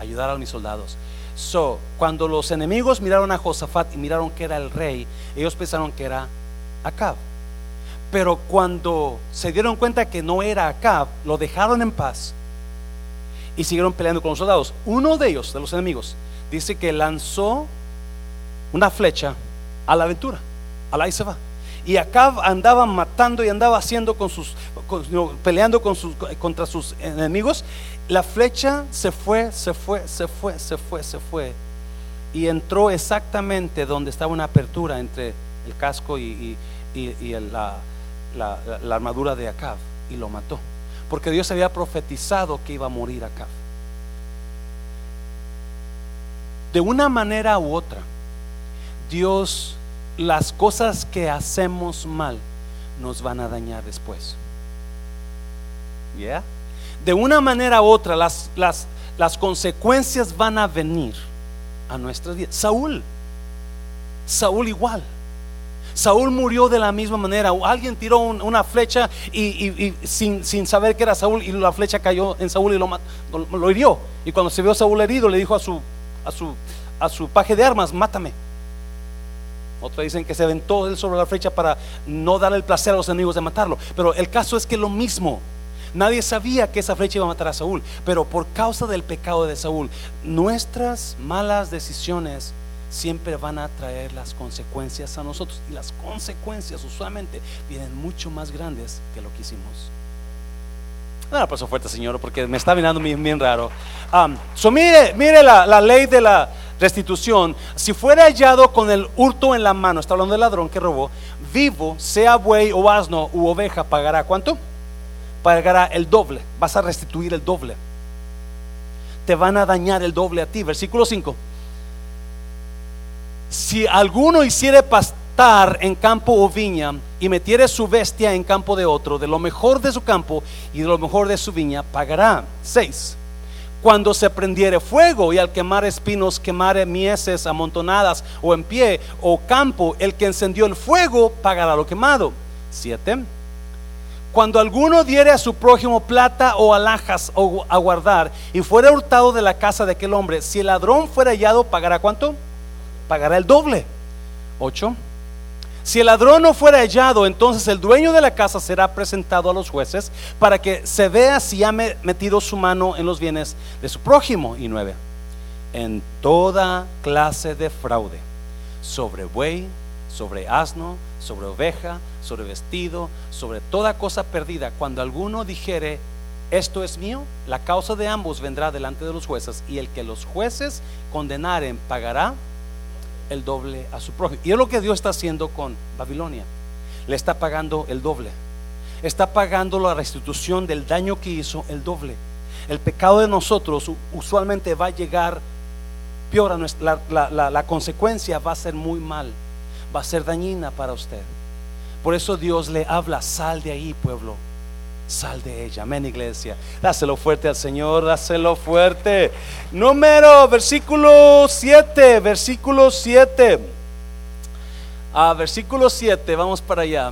Speaker 1: ayudar a mis soldados. So, cuando los enemigos miraron a Josafat y miraron que era el rey, ellos pensaron que era Acab. Pero cuando se dieron cuenta que no era Acab, lo dejaron en paz y siguieron peleando con los soldados. Uno de ellos, de los enemigos, dice que lanzó una flecha a la aventura, a la y se va. Y Acab andaba matando y andaba haciendo con sus, peleando con sus, contra sus enemigos. La flecha se fue, se fue, se fue, se fue, se fue. Y entró exactamente donde estaba una apertura entre el casco y, la, la, armadura de Acab. Y lo mató. Porque Dios había profetizado que iba a morir Acab. De una manera u otra, Dios las cosas que hacemos mal nos van a dañar después. ¿Ya? De una manera u otra, las, las, las consecuencias van a venir a nuestras vidas. Saúl, Saúl igual. Saúl murió de la misma manera. Alguien tiró una flecha y, sin, saber que era Saúl y la flecha cayó en Saúl y lo, hirió. Y cuando se vio Saúl herido le dijo a su, paje de armas, mátame. Otros dicen que se aventó él sobre la flecha para no dar el placer a los enemigos de matarlo. Pero el caso es que lo mismo. Nadie sabía que esa flecha iba a matar a Saúl. Pero por causa del pecado de Saúl, nuestras malas decisiones siempre van a traer las consecuencias a nosotros. Y las consecuencias usualmente vienen mucho más grandes que lo que hicimos. No, paso fuerte, Señor, porque me está mirando bien, raro. Um, mire, mire la ley de la restitución, si fuera hallado con el hurto en la mano, está hablando del ladrón que robó, vivo, sea buey o asno u oveja, pagará cuánto? Pagará el doble, vas a restituir el doble. Te van a dañar el doble a ti. Versículo 5. Si alguno hiciere pastar en campo o viña y metiere su bestia en campo de otro, de lo mejor de su campo y de lo mejor de su viña, pagará. 6 cuando se prendiere fuego y al quemar espinos quemare mieses amontonadas o en pie o campo, el que encendió el fuego pagará lo quemado. Siete. Cuando alguno diere a su prójimo plata o alhajas o a guardar y fuera hurtado de la casa de aquel hombre, si el ladrón fuera hallado, pagará cuánto? Pagará el doble. Ocho. Si el ladrón no fuera hallado, entonces el dueño de la casa será presentado a los jueces para que se vea si ha metido su mano en los bienes de su prójimo. Y nueve, en toda clase de fraude, sobre buey, sobre asno, sobre oveja, sobre vestido, sobre toda cosa perdida, cuando alguno dijere, esto es mío, la causa de ambos vendrá delante de los jueces y el que los jueces condenaren pagará el doble a su prójimo. Y es lo que Dios está haciendo con Babilonia. Le está pagando el doble. Está pagando la restitución del daño que hizo el doble. El pecado de nosotros usualmente va a llegar peor a nuestra, la, la consecuencia va a ser muy mal, va a ser dañina para usted. Por eso Dios le habla, sal de ahí, pueblo sal de ella. Amén, iglesia. Dáselo fuerte al Señor, dáselo fuerte. Número, versículo 7, versículo 7. A versículo 7, vamos para allá.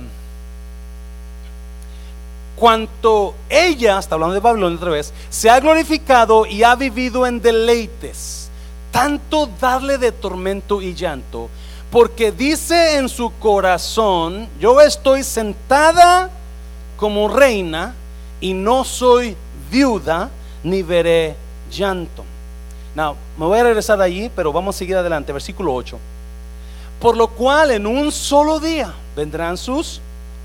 Speaker 1: Cuanto ella, está hablando de Babilonia otra vez, se ha glorificado y ha vivido en deleites tanto darle de tormento y llanto, porque dice en su corazón, yo estoy sentada como reina y no soy viuda ni veré llanto. Now, me voy a regresar allí, pero vamos a seguir adelante, versículo 8. Por lo cual en un solo día vendrán sus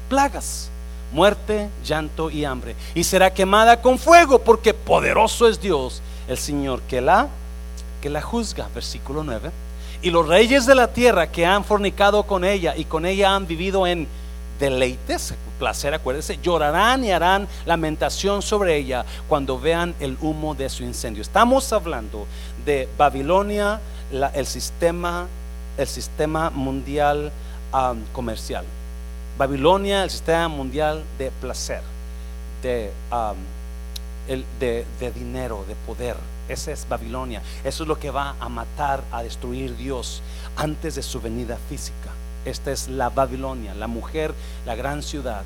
Speaker 1: plagas, muerte, llanto y hambre, y será quemada con fuego, porque poderoso es Dios, el Señor que la que la juzga, versículo 9. Y los reyes de la tierra que han fornicado con ella y con ella han vivido en deleites, placer, acuérdense, llorarán y harán lamentación sobre ella cuando vean el humo de su incendio. Estamos hablando de Babilonia, el sistema, el sistema mundial comercial. Babilonia, el sistema mundial de placer, de, de dinero, de poder. Esa es Babilonia. Eso es lo que va a matar, a destruir Dios antes de su venida física. Esta es la Babilonia, la mujer, la gran ciudad.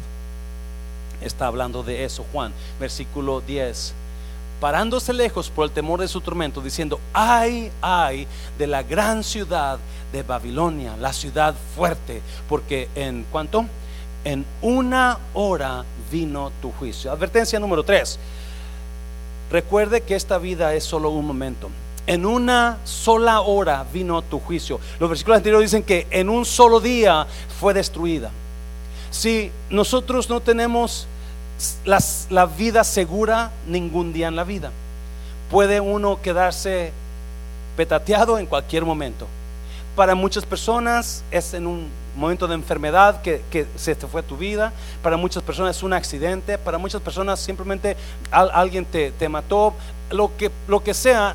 Speaker 1: Está hablando de eso Juan, versículo 10. Parándose lejos por el temor de su tormento, diciendo, ay, ay de la gran ciudad de Babilonia, la ciudad fuerte, porque en cuanto, en una hora vino tu juicio. Advertencia número 3. Recuerde que esta vida es solo un momento. En una sola hora vino tu juicio. Los versículos anteriores dicen que en un solo día fue destruida. Si nosotros no tenemos la vida segura ningún día en la vida, puede uno quedarse petateado en cualquier momento. Para muchas personas es en un momento de enfermedad que, se te fue tu vida. Para muchas personas es un accidente. Para muchas personas simplemente alguien te, te, mató. Lo que, lo que sea,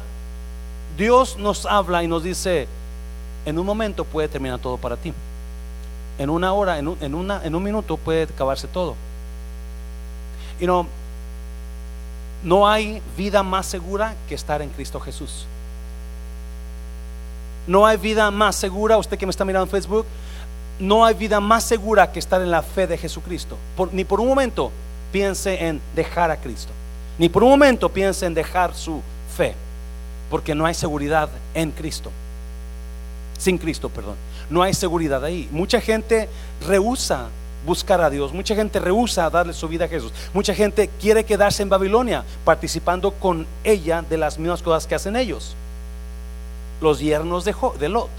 Speaker 1: Dios nos habla y nos dice, en un momento puede terminar todo para ti. En una hora, en un, una, en un minuto puede acabarse todo. Y no, no hay vida más segura que estar en Cristo Jesús. No hay vida más segura, usted que me está mirando en Facebook, no hay vida más segura que estar en la fe de Jesucristo. ni por un momento piense en dejar a Cristo. Ni por un momento piense en dejar su fe porque no hay seguridad en Cristo. Sin Cristo, perdón. No hay seguridad ahí. Mucha gente rehúsa buscar a Dios. Mucha gente rehúsa darle su vida a Jesús. Mucha gente quiere quedarse en Babilonia participando con ella de las mismas cosas que hacen ellos. Los yernos de, Lot.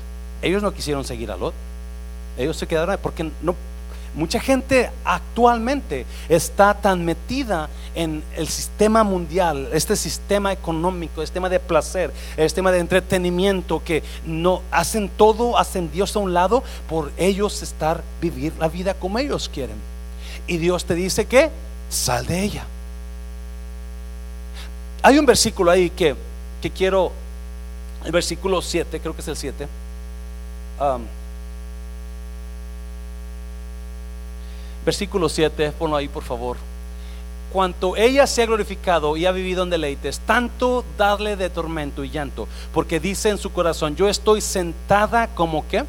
Speaker 1: Ellos no quisieron seguir a Lot. Ellos se quedaron porque no, Mucha gente actualmente está tan metida en el sistema mundial, este sistema económico, este tema de placer, este tema de entretenimiento, que no hacen todo, hacen Dios a un lado por ellos estar, vivir la vida como ellos quieren. Y Dios te dice que sal de ella. Hay un versículo ahí que, que quiero, el versículo 7, creo que es el 7. Versículo 7, ponlo ahí por favor. Cuanto ella se ha glorificado y ha vivido en deleites, tanto darle de tormento y llanto, porque dice en su corazón, yo estoy sentada como que,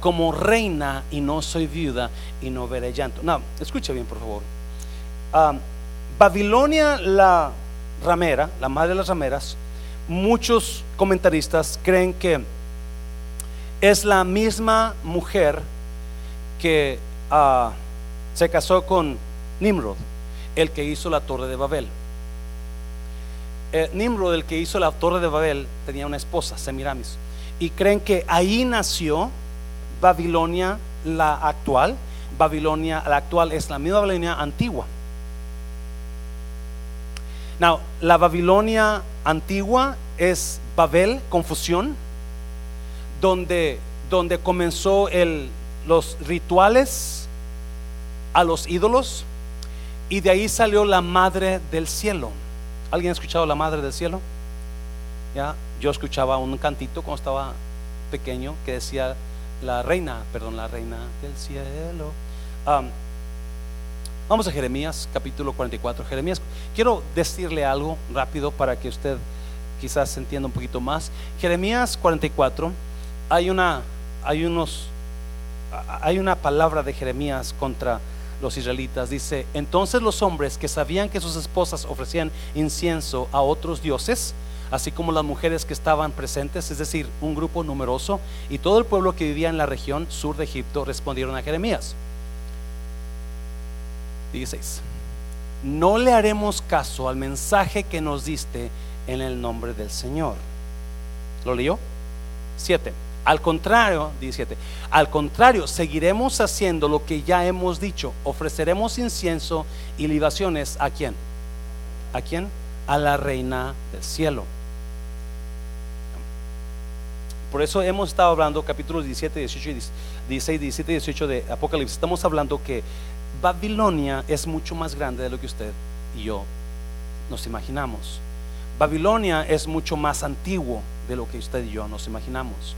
Speaker 1: como reina y no soy viuda y no veré llanto. No, escucha bien por favor. Ah, Babilonia la ramera, la madre de las rameras, muchos comentaristas creen que es la misma mujer que... Uh, se casó con Nimrod, el que hizo la torre de Babel. Eh, Nimrod, el que hizo la torre de Babel, tenía una esposa, Semiramis, y creen que ahí nació Babilonia la actual. Babilonia la actual es la misma Babilonia antigua. Now, la Babilonia antigua es Babel, confusión, donde, donde comenzó los rituales a los ídolos y de ahí salió la madre del cielo. ¿Alguien ha escuchado la madre del cielo? ¿Ya? Yo escuchaba un cantito cuando estaba pequeño que decía la reina, perdón, la reina del cielo. vamos a Jeremías capítulo 44. Jeremías, quiero decirle algo rápido para que usted quizás entienda un poquito más. Jeremías 44, hay una, hay unos, hay una palabra de Jeremías contra los israelitas, dice, entonces los hombres que sabían que sus esposas ofrecían incienso a otros dioses, así como las mujeres que estaban presentes, es decir, un grupo numeroso, y todo el pueblo que vivía en la región sur de Egipto respondieron a Jeremías. 16. No le haremos caso al mensaje que nos diste en el nombre del Señor. ¿Lo leyó? 7. Al contrario, 17, al contrario, seguiremos haciendo lo que ya hemos dicho. Ofreceremos incienso y libaciones a quién? ¿A quién? A la reina del cielo. Por eso hemos estado hablando capítulos 17, 18, 16, 17 y 18 de Apocalipsis. Estamos hablando que Babilonia es mucho más grande de lo que usted y yo nos imaginamos. Babilonia es mucho más antiguo de lo que usted y yo nos imaginamos.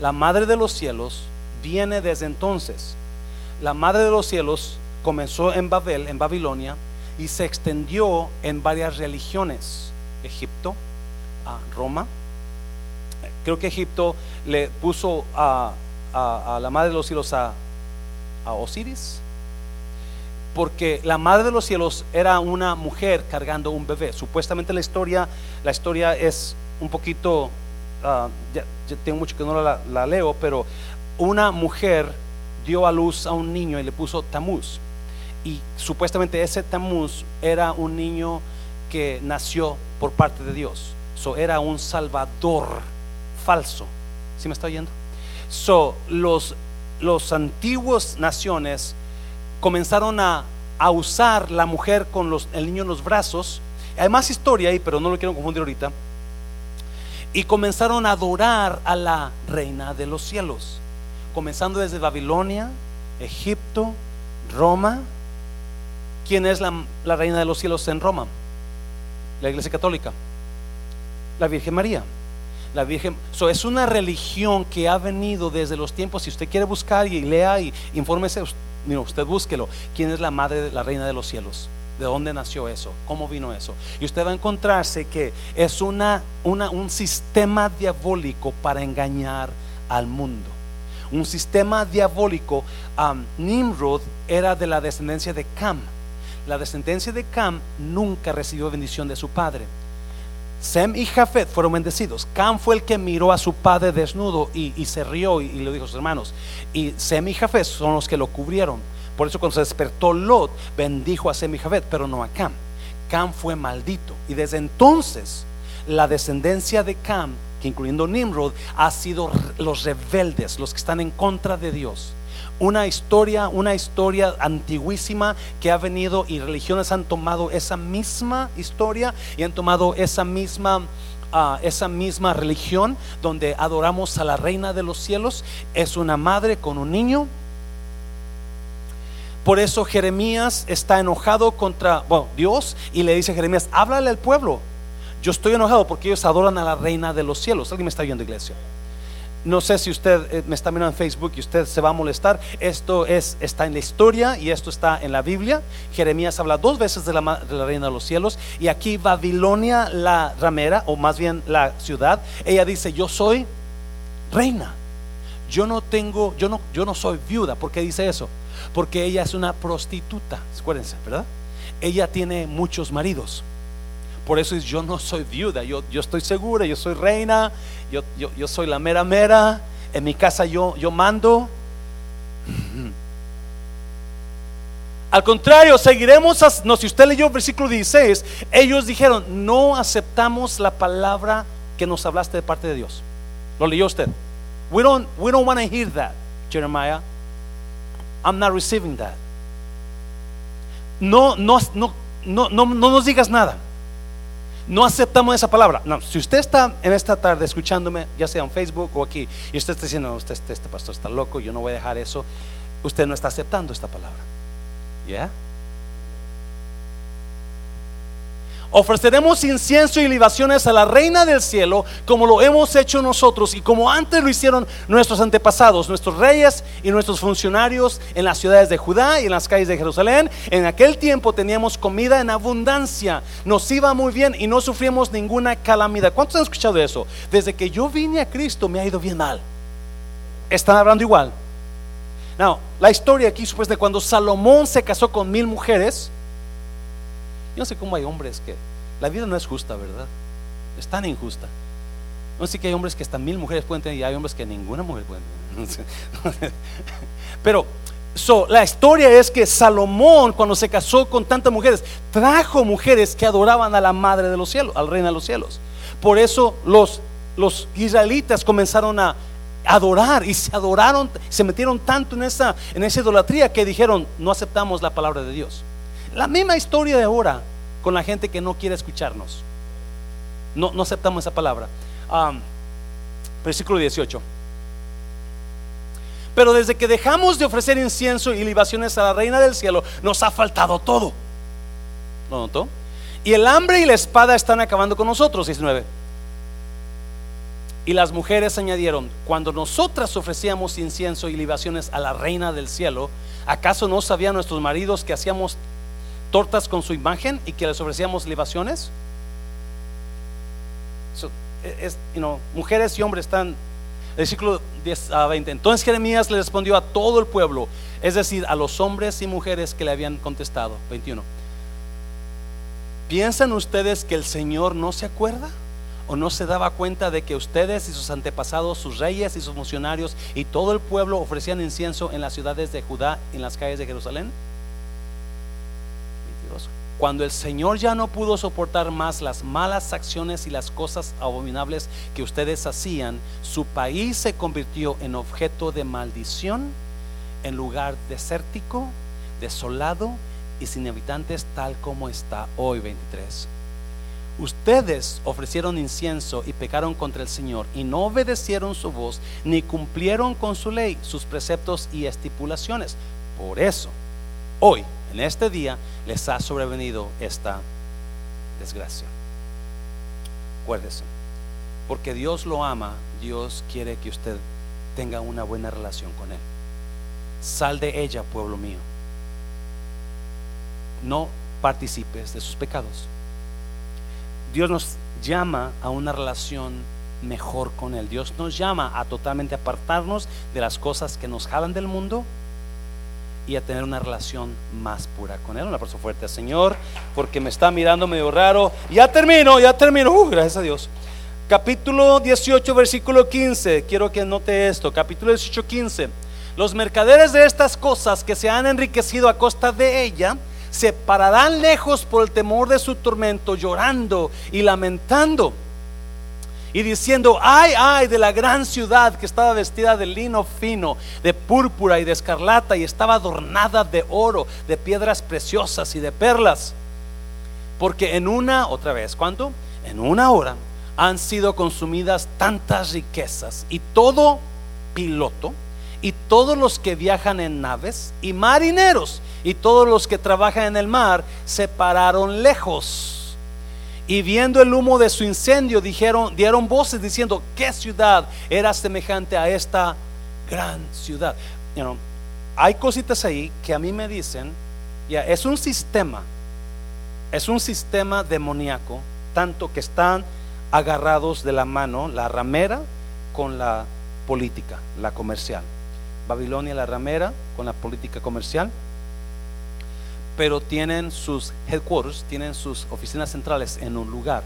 Speaker 1: La Madre de los Cielos viene desde entonces. La Madre de los Cielos comenzó en Babel, en Babilonia, y se extendió en varias religiones. Egipto, Roma. Creo que Egipto le puso a, la Madre de los Cielos a, a Osiris, porque la madre de los cielos era una mujer cargando un bebé. Supuestamente la historia, la historia es un poquito Ah, ya, tengo mucho que no la, leo, pero una mujer dio a luz a un niño y le puso Tamuz. Y supuestamente ese Tamuz era un niño que nació por parte de Dios. So, era un salvador falso. ¿Sí me está oyendo? So, los, los antiguos naciones comenzaron a, a usar la mujer con los, el niño en los brazos. Hay más historia ahí, pero no lo quiero confundir ahorita y comenzaron a adorar a la reina de los cielos, comenzando desde Babilonia, Egipto, Roma. ¿Quién es la, reina de los cielos en Roma? La iglesia católica, la Virgen María. La Virgen, so, es una religión que ha venido desde los tiempos. Si usted quiere buscar y lea y infórmese, usted búsquelo. ¿Quién es la madre, la reina de los cielos? De dónde nació eso, cómo vino eso. Y usted va a encontrarse que es una, un sistema diabólico para engañar al mundo. Un sistema diabólico. Nimrod era de la descendencia de Cam. La descendencia de Cam nunca recibió bendición de su padre. Sem y Jafet fueron bendecidos. Cam fue el que miró a su padre desnudo y, se rió y, y, le dijo a sus hermanos. Y Sem y Jafet son los que lo cubrieron. Por eso cuando se despertó Lot, bendijo a Sem pero no a Cam. Cam fue maldito. Y desde entonces, la descendencia de Cam, que incluyendo Nimrod, ha sido los rebeldes, los que están en contra de Dios. Una historia, una historia antiguísima que ha venido y religiones han tomado esa misma historia y han tomado esa misma ah, esa misma religión donde adoramos a la reina de los cielos. Es una madre con un niño por eso Jeremías está enojado contra Dios y le dice a Jeremías, háblale al pueblo. Yo estoy enojado porque ellos adoran a la reina de los cielos. ¿Alguien me está viendo, iglesia? No sé si usted eh, me está mirando en Facebook y usted se va a molestar. Esto es, está en la historia y esto está en la Biblia. Jeremías habla dos veces de la, de la, reina de los cielos. Y aquí Babilonia, la ramera, o más bien la ciudad, ella dice, yo soy reina. Yo no tengo, yo no, yo no soy viuda. ¿Por qué dice eso? porque ella es una prostituta, acuérdense, ¿verdad? Ella tiene muchos maridos. Por eso es yo no soy viuda, yo, yo estoy segura, yo soy reina, yo, yo, soy la mera mera, en mi casa yo, yo mando. Al contrario, seguiremos, no, si usted leyó el versículo 16, ellos dijeron, no aceptamos la palabra que nos hablaste de parte de Dios. ¿Lo leyó usted? We don't, we don't want to hear that, Jeremiah. I'm not receiving that. No, no, no, no, no, no nos digas nada. No aceptamos esa palabra. No, si usted está en esta tarde escuchándome, ya sea en Facebook o aquí, y usted está diciendo, usted, este, este pastor está loco, yo no voy a dejar eso, usted no está aceptando esta palabra. ¿Ya? Ofreceremos incienso y libaciones a la reina del cielo como lo hemos hecho nosotros y como antes lo hicieron nuestros antepasados, nuestros reyes y nuestros funcionarios en las ciudades de Judá y en las calles de Jerusalén. En aquel tiempo teníamos comida en abundancia, nos iba muy bien y no sufrimos ninguna calamidad. ¿Cuántos han escuchado eso? Desde que yo vine a Cristo me ha ido bien mal. Están hablando igual. No, la historia aquí después de cuando Salomón se casó con mil mujeres, yo no sé cómo hay hombres que la vida no es justa, ¿verdad? es tan injusta. No sé que hay hombres que hasta mil mujeres pueden tener y hay hombres que ninguna mujer puede tener. Pero So, la historia es que Salomón, cuando se casó con tantas mujeres, trajo mujeres que adoraban a la madre de los cielos, al reina de los cielos. Por eso los, los israelitas comenzaron a adorar y se adoraron, se metieron tanto en esa, en esa idolatría que dijeron, no aceptamos la palabra de Dios. La misma historia de ahora con la gente que no quiere escucharnos. No, no aceptamos esa palabra. versículo 18. Pero desde que dejamos de ofrecer incienso y libaciones a la reina del cielo, nos ha faltado todo. ¿Lo notó? Y el hambre y la espada están acabando con nosotros, 19. Y las mujeres añadieron, cuando nosotras ofrecíamos incienso y libaciones a la reina del cielo, ¿acaso no sabían nuestros maridos que hacíamos tortas con su imagen y que les ofrecíamos libaciones? es, mujeres y hombres están Versículo 10 a 20. Entonces Jeremías le respondió a todo el pueblo, es decir, a los hombres y mujeres que le habían contestado. 21. ¿Piensan ustedes que el Señor no se acuerda? ¿O no se daba cuenta de que ustedes y sus antepasados, sus reyes y sus funcionarios y todo el pueblo ofrecían incienso en las ciudades de Judá, en las calles de Jerusalén? Cuando el Señor ya no pudo soportar más las malas acciones y las cosas abominables que ustedes hacían, su país se convirtió en objeto de maldición, en lugar desértico, desolado y sin habitantes tal como está hoy 23. Ustedes ofrecieron incienso y pecaron contra el Señor y no obedecieron su voz ni cumplieron con su ley, sus preceptos y estipulaciones. Por eso, hoy en este día les ha sobrevenido esta desgracia. Acuérdese, porque Dios lo ama, Dios quiere que usted tenga una buena relación con Él. Sal de ella, pueblo mío. No participes de sus pecados. Dios nos llama a una relación mejor con Él. Dios nos llama a totalmente apartarnos de las cosas que nos jalan del mundo y a tener una relación más pura con Él. Un abrazo fuerte al Señor, porque me está mirando medio raro. Ya termino, ya termino. Uh, gracias a Dios. Capítulo 18, versículo 15. Quiero que note esto. Capítulo 18, 15. Los mercaderes de estas cosas que se han enriquecido a costa de ella, se pararán lejos por el temor de su tormento, llorando y lamentando y diciendo, ay, ay, de la gran ciudad que estaba vestida de lino fino, de púrpura y de escarlata y estaba adornada de oro, de piedras preciosas y de perlas. Porque en una, otra vez, ¿cuánto? En una hora han sido consumidas tantas riquezas y todo piloto y todos los que viajan en naves y marineros y todos los que trabajan en el mar se pararon lejos y viendo el humo de su incendio, dijeron, dieron voces diciendo, ¿qué ciudad era semejante a esta gran ciudad? hay cositas ahí que a mí me dicen, ya, es un sistema, es un sistema demoníaco, tanto que están agarrados de la mano la ramera con la política, la comercial. Babilonia la ramera con la política comercial pero tienen sus headquarters, tienen sus oficinas centrales en un lugar.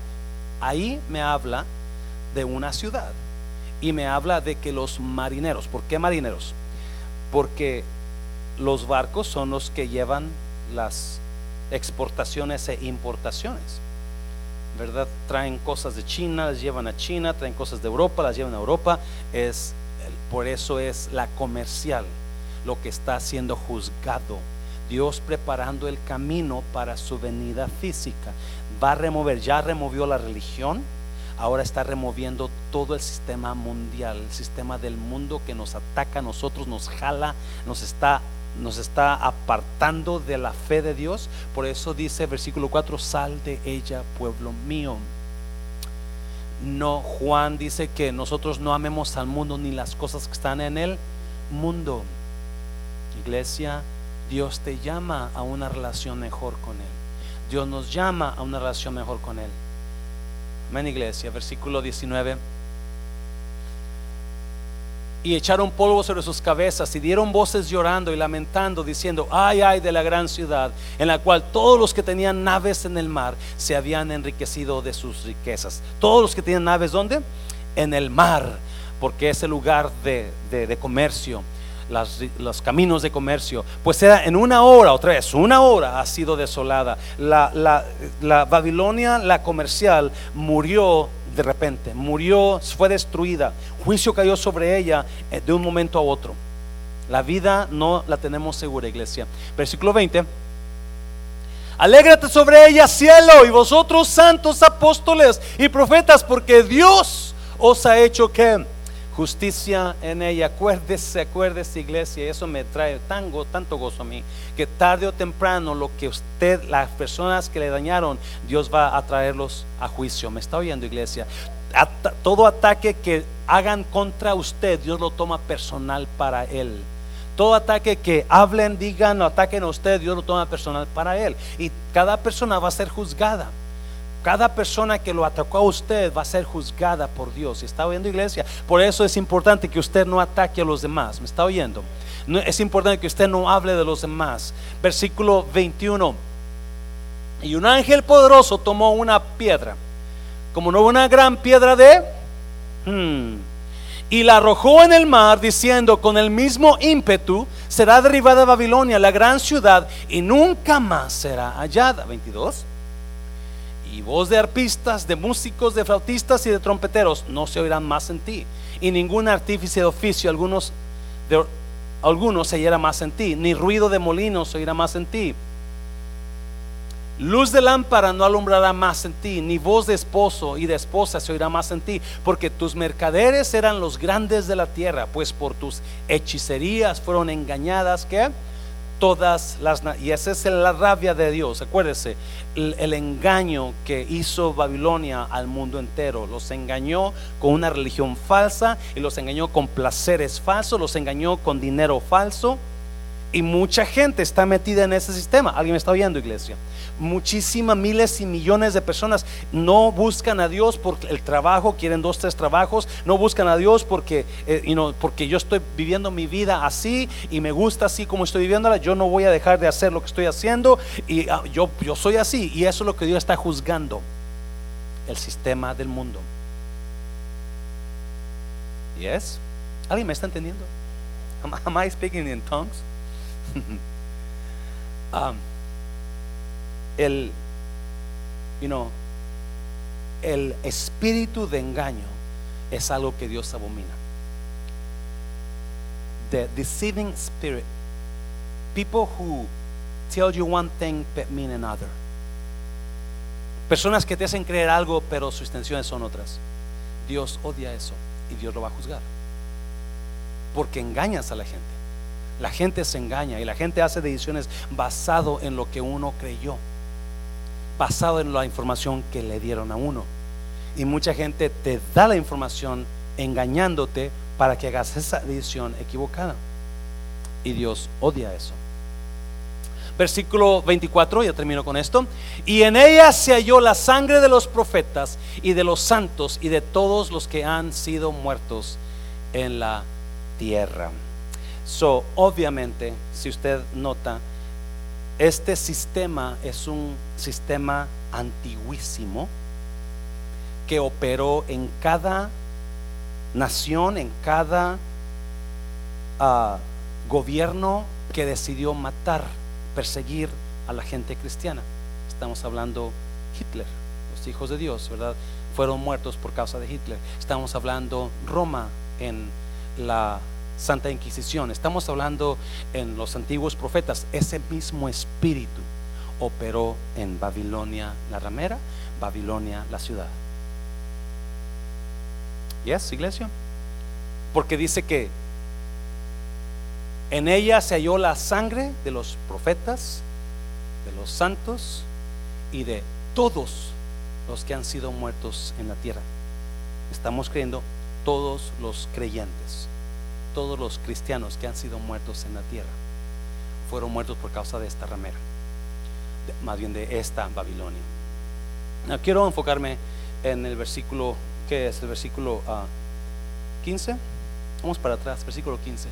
Speaker 1: Ahí me habla de una ciudad y me habla de que los marineros, ¿por qué marineros? Porque los barcos son los que llevan las exportaciones e importaciones. ¿Verdad? Traen cosas de China, las llevan a China, traen cosas de Europa, las llevan a Europa. Es por eso es la comercial lo que está siendo juzgado Dios preparando el camino para su venida física. Va a remover, ya removió la religión, ahora está removiendo todo el sistema mundial, el sistema del mundo que nos ataca a nosotros, nos jala, nos está nos está apartando de la fe de Dios. Por eso dice versículo 4, sal de ella, pueblo mío. No, Juan dice que nosotros no amemos al mundo ni las cosas que están en el mundo. Iglesia, Dios te llama a una relación mejor con Él. Dios nos llama a una relación mejor con Él. Amén, iglesia. Versículo 19. y echaron polvo sobre sus cabezas y dieron voces llorando y lamentando, diciendo, ay, ay de la gran ciudad, en la cual todos los que tenían naves en el mar se habían enriquecido de sus riquezas. Todos los que tenían naves, ¿dónde? En el mar, porque es el lugar de, de, comercio. Los caminos de comercio, pues era en una hora, otra vez, una hora ha sido desolada. La, la, la Babilonia, la comercial, murió de repente, murió, fue destruida, juicio cayó sobre ella eh, de un momento a otro. La vida no la tenemos segura, iglesia. Versículo 20. Alégrate sobre ella, cielo, y vosotros santos apóstoles y profetas, porque Dios os ha hecho que justicia en ella. Acuérdese, acuérdese, iglesia, eso me trae tanto gozo a mí, que tarde o temprano lo que usted, las personas que le dañaron, Dios va a traerlos a juicio. ¿Me está oyendo, iglesia? todo ataque que hagan contra usted, Dios lo toma personal para él. Todo ataque que hablen, digan o ataquen a usted, Dios lo toma personal para él. Y cada persona va a ser juzgada. Cada persona que lo atacó a usted va a ser juzgada por Dios. ¿Está oyendo iglesia? Por eso es importante que usted no ataque a los demás. ¿Me está oyendo? es importante que usted no hable de los demás. Versículo 21. Y un ángel poderoso tomó una piedra, como no una gran piedra de... Hmm, y la arrojó en el mar diciendo con el mismo ímpetu será derribada Babilonia, la gran ciudad, y nunca más será hallada. 22 y voz de arpistas, de músicos, de flautistas y de trompeteros no se oirán más en ti. Y ningún artífice de oficio, algunos, de, algunos se oirá más en ti, ni ruido de molinos se oirá más en ti. Luz de lámpara no alumbrará más en ti, ni voz de esposo y de esposa se oirá más en ti, porque tus mercaderes eran los grandes de la tierra, pues por tus hechicerías fueron engañadas, ¿qué? Todas las y esa es la rabia de Dios. Acuérdese, el, engaño que hizo Babilonia al mundo entero. Los engañó con una religión falsa y los engañó con placeres falsos, los engañó con dinero falso. Y mucha gente está metida en ese sistema. ¿Alguien me está oyendo, iglesia? Muchísimas, miles y millones de personas no buscan a Dios por el trabajo, quieren dos, tres trabajos. No buscan a Dios porque, eh, porque yo estoy viviendo mi vida así y me gusta así como estoy viviéndola. Yo no voy a dejar de hacer lo que estoy haciendo y ah, yo, yo soy así. Y eso es lo que Dios está juzgando. El sistema del mundo. ¿Yes? ¿Alguien me está entendiendo? Am, I speaking in tongues? Um, el, you know, el espíritu de engaño es algo que Dios abomina. The deceiving spirit, people who tell you one thing but mean another. Personas que te hacen creer algo pero sus intenciones son otras. Dios odia eso y Dios lo va a juzgar. Porque engañas a la gente. La gente se engaña y la gente hace decisiones basado en lo que uno creyó, basado en la información que le dieron a uno. Y mucha gente te da la información engañándote para que hagas esa decisión equivocada. Y Dios odia eso. Versículo 24, ya termino con esto. Y en ella se halló la sangre de los profetas y de los santos y de todos los que han sido muertos en la tierra. So, obviamente, si usted nota, este sistema es un sistema antiguísimo que operó en cada nación, en cada ah, gobierno que decidió matar, perseguir a la gente cristiana. Estamos hablando Hitler, los hijos de Dios, ¿verdad? Fueron muertos por causa de Hitler. Estamos hablando Roma en la Santa Inquisición. Estamos hablando en los antiguos profetas. Ese mismo espíritu operó en Babilonia la ramera, Babilonia la ciudad. ¿Yes, iglesia? Porque dice que en ella se halló la sangre de los profetas, de los santos y de todos los que han sido muertos en la tierra. Estamos creyendo todos los creyentes todos los cristianos que han sido muertos en la tierra fueron muertos por causa de esta ramera, más bien de esta Babilonia. quiero enfocarme en el versículo, ¿qué es? El versículo 15. Ah, Vamos para atrás, versículo 15.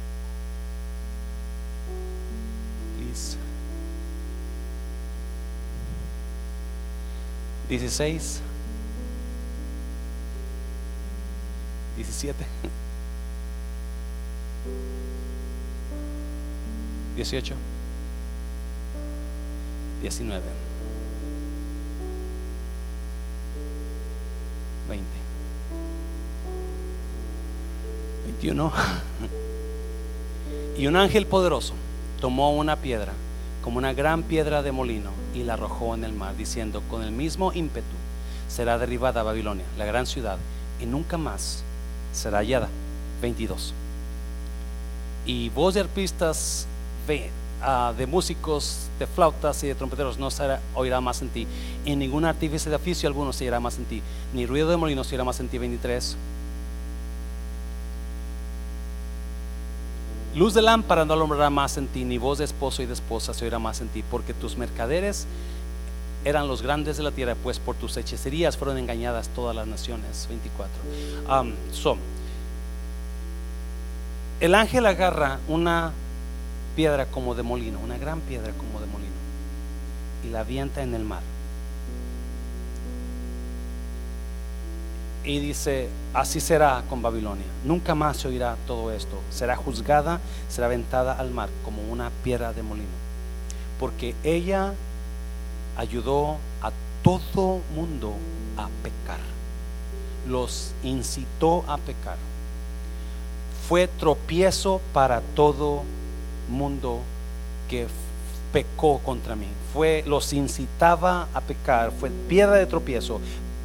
Speaker 1: Please. 16. 17. 18. 19. 20. 21. Y un ángel poderoso tomó una piedra, como una gran piedra de molino, y la arrojó en el mar, diciendo, con el mismo ímpetu será derribada Babilonia, la gran ciudad, y nunca más será hallada. 22. Y voz de arpistas ah, de músicos, de flautas y de trompeteros no se oirá más en ti. Y ningún artífice de oficio alguno se oirá más en ti. Ni ruido de molino se oirá más en ti. 23. Luz de lámpara no alumbrará más en ti, ni voz de esposo y de esposa se oirá más en ti, porque tus mercaderes eran los grandes de la tierra, pues por tus hechicerías fueron engañadas todas las naciones. 24. son. El ángel agarra una piedra como de molino, una gran piedra como de molino, y la avienta en el mar. Y dice, así será con Babilonia. Nunca más se oirá todo esto. Será juzgada, será aventada al mar como una piedra de molino. Porque ella ayudó a todo mundo a pecar. Los incitó a pecar fue tropiezo para todo mundo que pecó contra mí. Fue, los incitaba a pecar, fue piedra de tropiezo.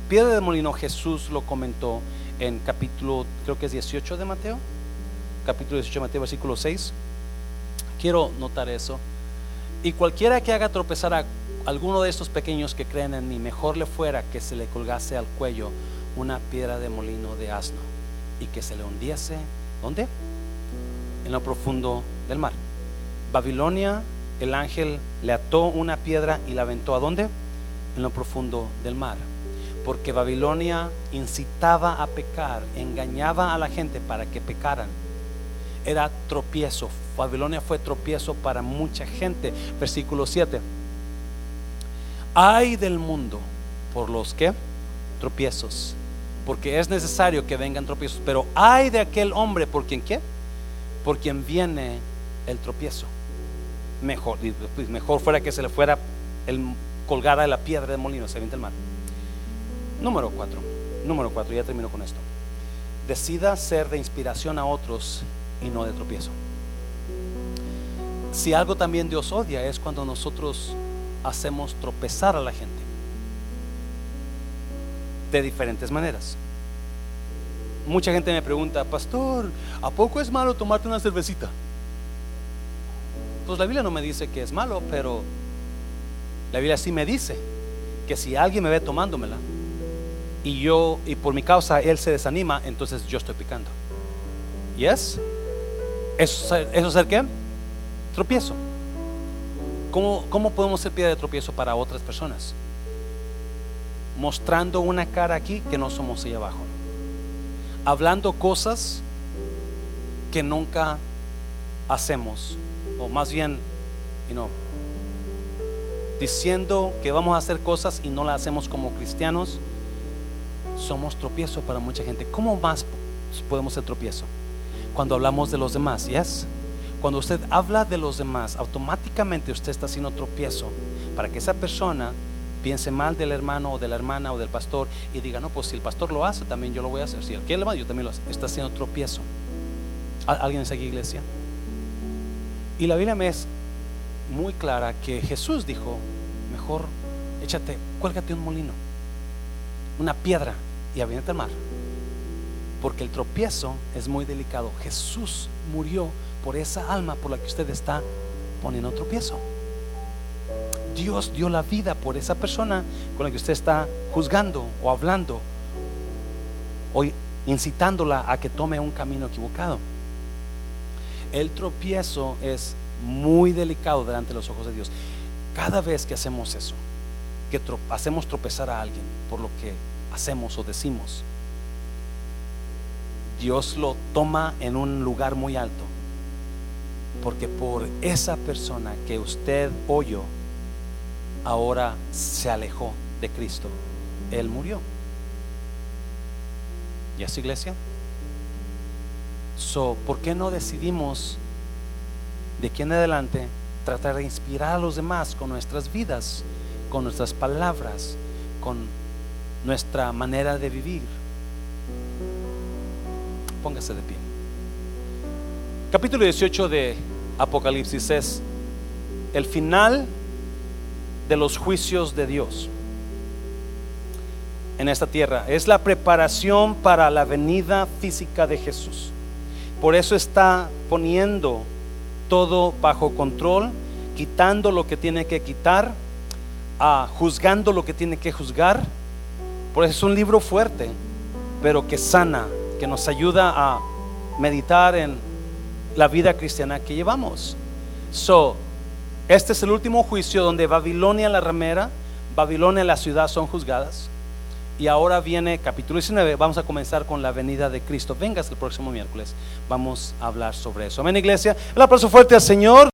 Speaker 1: Piedra de molino, Jesús lo comentó en capítulo, creo que es 18 de Mateo, capítulo 18 de Mateo, versículo 6. Quiero notar eso. Y cualquiera que haga tropezar a alguno de estos pequeños que creen en mí, mejor le fuera que se le colgase al cuello una piedra de molino de asno y que se le hundiese ¿Dónde? En lo profundo del mar. Babilonia, el ángel le ató una piedra y la aventó a dónde? En lo profundo del mar. Porque Babilonia incitaba a pecar, engañaba a la gente para que pecaran. Era tropiezo. Babilonia fue tropiezo para mucha gente. Versículo 7. Hay del mundo por los que tropiezos porque es necesario que vengan tropiezos, pero hay de aquel hombre por quien qué? Por quien viene el tropiezo. Mejor, pues mejor fuera que se le fuera el colgada de la piedra de molino, se avienta el mar. Número cuatro, número cuatro, ya termino con esto. Decida ser de inspiración a otros y no de tropiezo. Si algo también Dios odia es cuando nosotros hacemos tropezar a la gente de diferentes maneras. Mucha gente me pregunta, pastor, ¿a poco es malo tomarte una cervecita? Pues la Biblia no me dice que es malo, pero la Biblia sí me dice que si alguien me ve tomándomela y yo, y por mi causa él se desanima, entonces yo estoy picando. ¿Yes? ¿Eso, ser qué? Tropiezo. ¿Cómo, ¿Cómo podemos ser piedra de tropiezo para otras personas? Mostrando una cara aquí que no somos ahí abajo. Hablando cosas que nunca hacemos. O más bien, you diciendo que vamos a hacer cosas y no las hacemos como cristianos, somos tropiezo para mucha gente. ¿Cómo más podemos ser tropiezo? Cuando hablamos de los demás, ¿yes? Cuando usted habla de los demás, automáticamente usted está haciendo tropiezo para que esa persona piense mal del hermano o de la hermana o del pastor y diga, no, pues si el pastor lo hace, también yo lo voy a hacer. Si él quiere, yo también lo hago. Está haciendo tropiezo. ¿Alguien en esa iglesia? Y la Biblia me es muy clara que Jesús dijo, mejor échate, cuélgate un molino, una piedra y aviéntate al mar. Porque el tropiezo es muy delicado. Jesús murió por esa alma por la que usted está poniendo tropiezo. Dios dio la vida por esa persona con la que usted está juzgando o hablando o incitándola a que tome un camino equivocado. El tropiezo es muy delicado delante de los ojos de Dios. Cada vez que hacemos eso, que hacemos tropezar a alguien por lo que hacemos o decimos, Dios lo toma en un lugar muy alto. Porque por esa persona que usted oyó, ahora se alejó de Cristo. Él murió. ¿Y es iglesia? So, ¿por qué no decidimos de aquí en adelante tratar de inspirar a los demás con nuestras vidas, con nuestras palabras, con nuestra manera de vivir? Póngase de pie. Capítulo 18 de Apocalipsis es el final de los juicios de Dios en esta tierra. Es la preparación para la venida física de Jesús. Por eso está poniendo todo bajo control, quitando lo que tiene que quitar, ah, juzgando lo que tiene que juzgar. Por eso es un libro fuerte, pero que sana, que nos ayuda a meditar en la vida cristiana que llevamos. So, este es el último juicio donde Babilonia la ramera, Babilonia la ciudad son juzgadas. Y ahora viene capítulo 19, vamos a comenzar con la venida de Cristo. Vengas el próximo miércoles, vamos a hablar sobre eso. Amén, iglesia. El aplauso fuerte al Señor.